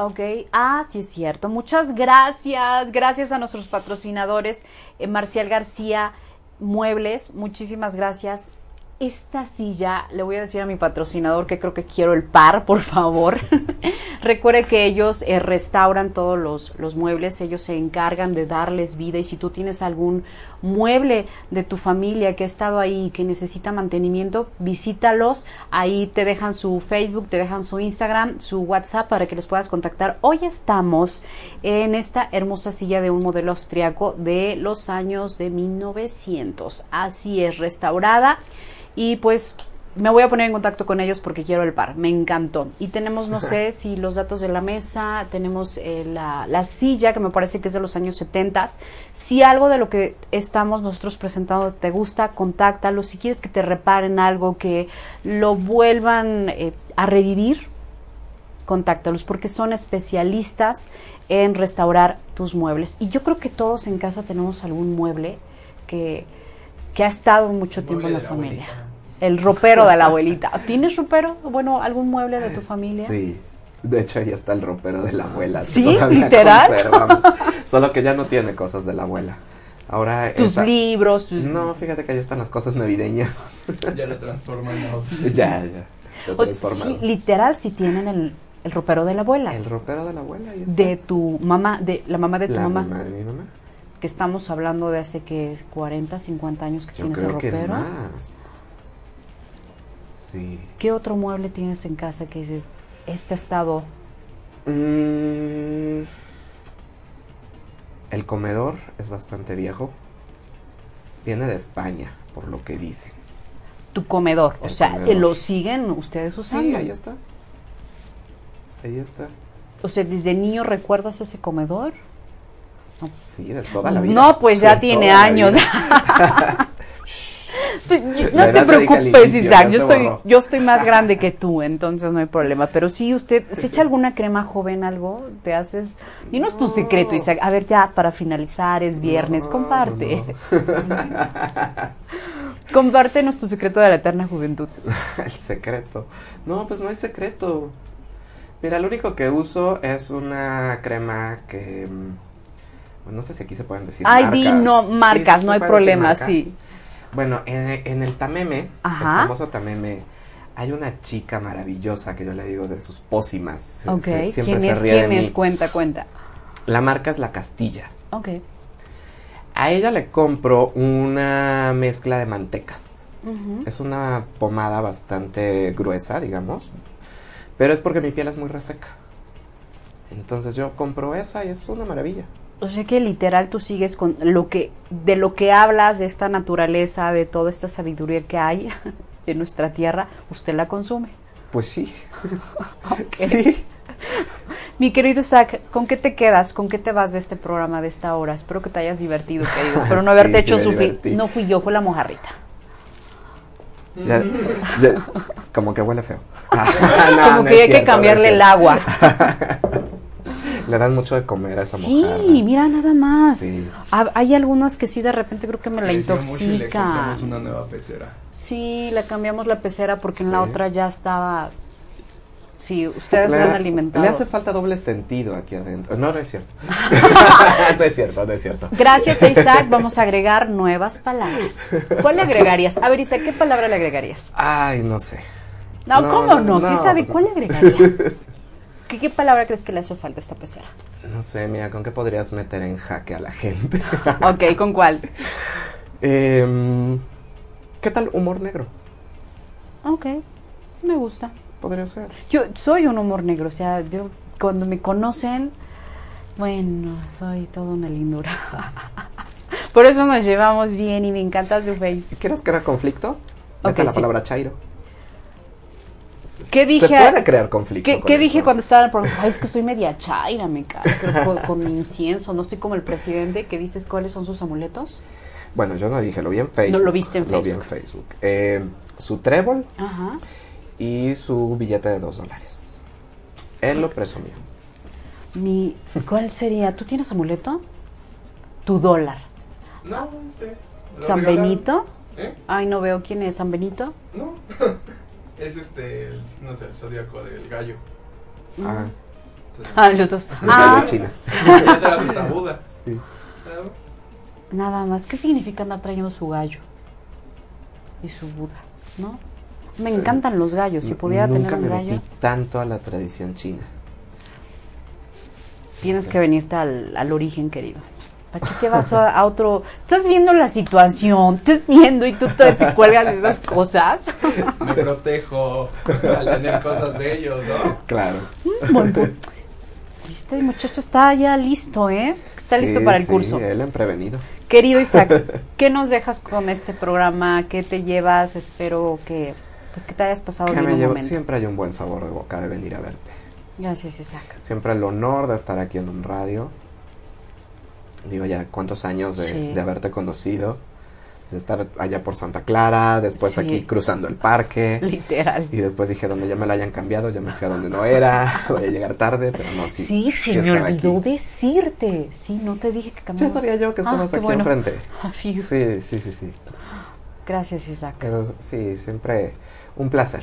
Ok, ah, sí es cierto. Muchas gracias. Gracias a nuestros patrocinadores, eh, Marcial García Muebles. Muchísimas gracias. Esta silla, le voy a decir a mi patrocinador que creo que quiero el par, por favor. Recuerde que ellos eh, restauran todos los, los muebles, ellos se encargan de darles vida y si tú tienes algún mueble de tu familia que ha estado ahí que necesita mantenimiento, visítalos. Ahí te dejan su Facebook, te dejan su Instagram, su WhatsApp para que los puedas contactar. Hoy estamos en esta hermosa silla de un modelo austriaco de los años de 1900. Así es, restaurada. Y pues me voy a poner en contacto con ellos porque quiero el par, me encantó. Y tenemos, no sé si los datos de la mesa, tenemos eh, la, la silla que me parece que es de los años 70. Si algo de lo que estamos nosotros presentando te gusta, contáctalos. Si quieres que te reparen algo, que lo vuelvan eh, a revivir, contáctalos porque son especialistas en restaurar tus muebles. Y yo creo que todos en casa tenemos algún mueble que, que ha estado mucho tiempo en la, familia. abuelita. El ropero de la abuelita. ¿Tienes ropero? Bueno, algún mueble de tu familia. Sí. De hecho, ahí está el ropero de la abuela. ¿Sí? Todavía ¿Literal? conservamos. Solo que ya no tiene cosas de la abuela. Ahora Tus esa- libros, tus... No, fíjate que ahí están las cosas navideñas. Ya lo transforman ya, ya. O sea, sí, literal, si tienen el, el ropero de la abuela. El ropero de la abuela. ahí está. de tu mamá, de la mamá de tu la mamá. mamá de mi mamá. Que estamos hablando de hace que 40, 50 años que Yo tienes el que ropero. más. Sí. ¿Qué otro mueble tienes en casa que dices, este ha estado Mm, el comedor es bastante viejo. Viene de España, por lo que dicen. tu comedor? O sea, comedor. ¿lo siguen ustedes usando? Sí, ahí está. Ahí está. O sea, ¿desde niño recuerdas ese comedor? Sí, de toda la vida. No, pues ya tiene años. Pues, no te preocupes, inicio, Isaac. Yo estoy, borró. yo estoy más grande que tú, entonces no hay problema. Pero si usted se echa alguna crema joven, algo, te haces. Dinos tu secreto, Isaac. A ver, ya para finalizar, es viernes, No, comparte. no, Compártenos tu secreto de la eterna juventud. El secreto. No, pues no hay secreto. Mira, lo único que uso es una crema que... mm, no sé si aquí se pueden decir Ay, marcas. di no, Sí, marcas, sí no hay problema, sí. Bueno, en, en el Tameme, Ajá. el famoso Tameme, hay una chica maravillosa que yo le digo de sus pócimas. Se- siempre ¿quién se es? ríe de ¿Quién mí. es? Cuenta, cuenta. La marca es La Castilla. Ok. A ella le compro una mezcla de mantecas. Es una pomada bastante gruesa, digamos. Pero es porque mi piel es muy reseca. Entonces yo compro esa y es una maravilla. O sea que literal tú sigues con lo que, de lo que hablas, de esta naturaleza, de toda esta sabiduría que hay en nuestra tierra, usted la consume. Pues sí. Sí. Mi querido Isaac, ¿con qué te quedas? ¿Con qué te vas de este programa, de esta hora? Espero que te hayas divertido, querido. Espero no haberte sí hecho sufrir. No fui yo, fue la mojarrita. Ya- ya- como que huele feo. Ah, no, Como no que hay que cierto, cambiarle el agua. Le dan mucho de comer a esa Sí, mojarra. mira nada más. Sí. Ha- Hay algunas que sí de repente creo que me la y le intoxican. compramos una nueva pecera. Sí, le cambiamos la pecera porque en la Sí. otra ya estaba. Sí, ustedes lo han alimentado. le hace falta doble sentido aquí adentro. No, no es cierto. no es cierto, no es cierto. Gracias a Isaac vamos a agregar nuevas palabras. ¿Cuál le agregarías? A ver, Isaac, ¿qué palabra le agregarías? Ay, no sé. No, No, ¿cómo no? no, Sí no, sabe, no. ¿cuál le agregarías? ¿Qué, ¿Qué palabra crees que le hace falta a esta pecera? No sé, mira, ¿con qué podrías meter en jaque a la gente? Ok, ¿con cuál? Em, ¿Qué tal humor negro? Ok, me gusta. Podría ser. Yo soy un humor negro, o sea, yo cuando me conocen, bueno, soy toda una lindura. Por eso nos llevamos bien y me encanta su face. ¿Quieres crear conflicto? Mete la sí. palabra chairo. ¿Qué dije? Se puede crear conflicto. ¿Qué, con qué dije cuando estaba en el programa? Ay, es que estoy media chaira, me cae. Con, con mi incienso, no estoy como el presidente que dices cuáles son sus amuletos. Bueno, yo no dije, lo vi en Facebook. No, lo viste en Lo vi en Facebook. Eh, su trébol Ajá. y su billete de dos dólares. Él lo presumió. Mi, ¿Cuál sería? ¿Tú tienes amuleto? Tu dólar. No, este. ¿San regalaron. Benito? ¿Eh? Ay, no veo quién es San Benito. No. es este, el, no sé, el zodiaco del gallo. Ah, Entonces, Ah, los dos. el Ah, gallo te la Buda. Sí. Nada más. ¿Qué significa andar trayendo su gallo? Y su Buda, ¿no? Me encantan los gallos. Si pudiera Nunca tener un me gallo, metí tanto a la tradición china. tienes que venirte al, al origen, querido. ¿Para qué te vas a, a otro? Estás viendo la situación, estás viendo y tú te, te cuelgas de esas cosas. Me protejo al tener cosas de ellos, ¿no? Claro. Buen pu- Este muchacho está ya listo, ¿eh? Está Sí, listo para el sí, curso. él en prevenido. Querido Isaac, ¿qué nos dejas con este programa? ¿Qué te llevas? Espero que pues que te hayas pasado Que bien me un llevo- momento. siempre hay un buen sabor de boca de venir a verte. Gracias, Isaac. Siempre el honor de estar aquí en un radio. Digo ya cuántos años de, Sí. de haberte conocido. De estar allá por Santa Clara, después Sí. aquí cruzando el parque. Literal. Y después dije, donde ya me la hayan cambiado, ya me fui a donde no era. Voy a llegar tarde, pero no, sí. Sí, se me olvidó aquí. decirte. Sí, no te dije que Ya cambiamos. sabía yo que Ah, estabas aquí bueno. enfrente. Ah. Sí, sí, sí, sí. Gracias, Isaac. Pero sí, siempre un placer.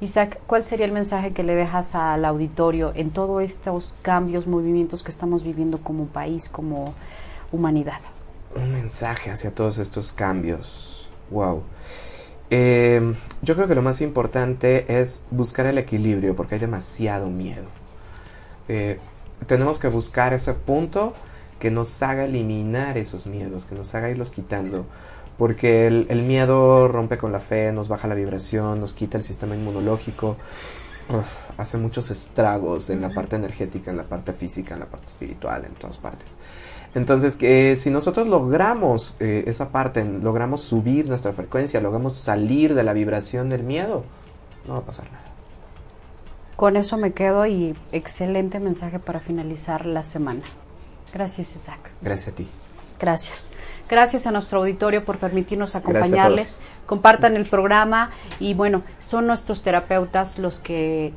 Isaac, ¿cuál sería el mensaje que le dejas al auditorio en todos estos cambios, movimientos que estamos viviendo como país, como humanidad? un mensaje hacia todos estos cambios. Wow. Eh, yo creo que lo más importante es buscar el equilibrio porque hay demasiado miedo. Eh, tenemos que buscar ese punto que nos haga eliminar esos miedos, que nos haga irlos quitando. Porque el, el miedo rompe con la fe, nos baja la vibración, nos quita el sistema inmunológico, uf, hace muchos estragos en la parte energética, en la parte física, en la parte espiritual, en todas partes. Entonces, que si nosotros logramos eh, esa parte, logramos subir nuestra frecuencia, logramos salir de la vibración del miedo, no va a pasar nada. Con eso me quedo y excelente mensaje para finalizar la semana. Gracias, Isaac. Gracias a ti. Gracias. Gracias a nuestro auditorio por permitirnos acompañarles. Compartan el programa y bueno, son nuestros terapeutas los que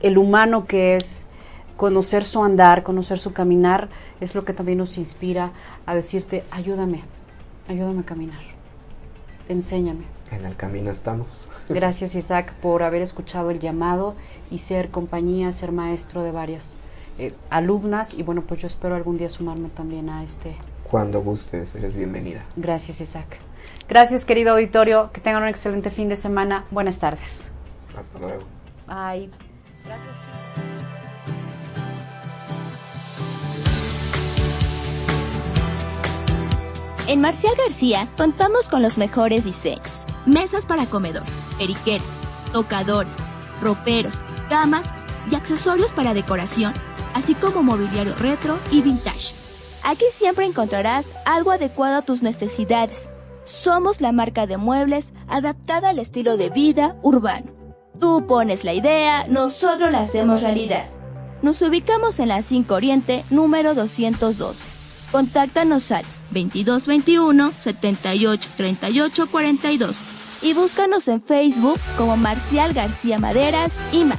el humano que es conocer su andar, conocer su caminar, es lo que también nos inspira a decirte, ayúdame, ayúdame a caminar, enséñame. En el camino estamos. Gracias Isaac por haber escuchado el llamado y ser compañía, ser maestro de varias eh, alumnas y bueno, pues yo espero algún día sumarme también a este. Cuando gustes, eres bienvenida. Gracias Isaac. Gracias querido auditorio, que tengan un excelente fin de semana. Buenas tardes. Hasta luego. Bye. En Marcial García contamos con los mejores diseños. Mesas para comedor, periqueras, tocadores, roperos, camas y accesorios para decoración, así como mobiliario retro y vintage. Aquí siempre encontrarás algo adecuado a tus necesidades. Somos la marca de muebles adaptada al estilo de vida urbano. Tú pones la idea, nosotros la hacemos realidad. Nos ubicamos en la 5 Oriente, número 212. Contáctanos al 2221 78 38 42 y búscanos en Facebook como Marcial García Maderas y más.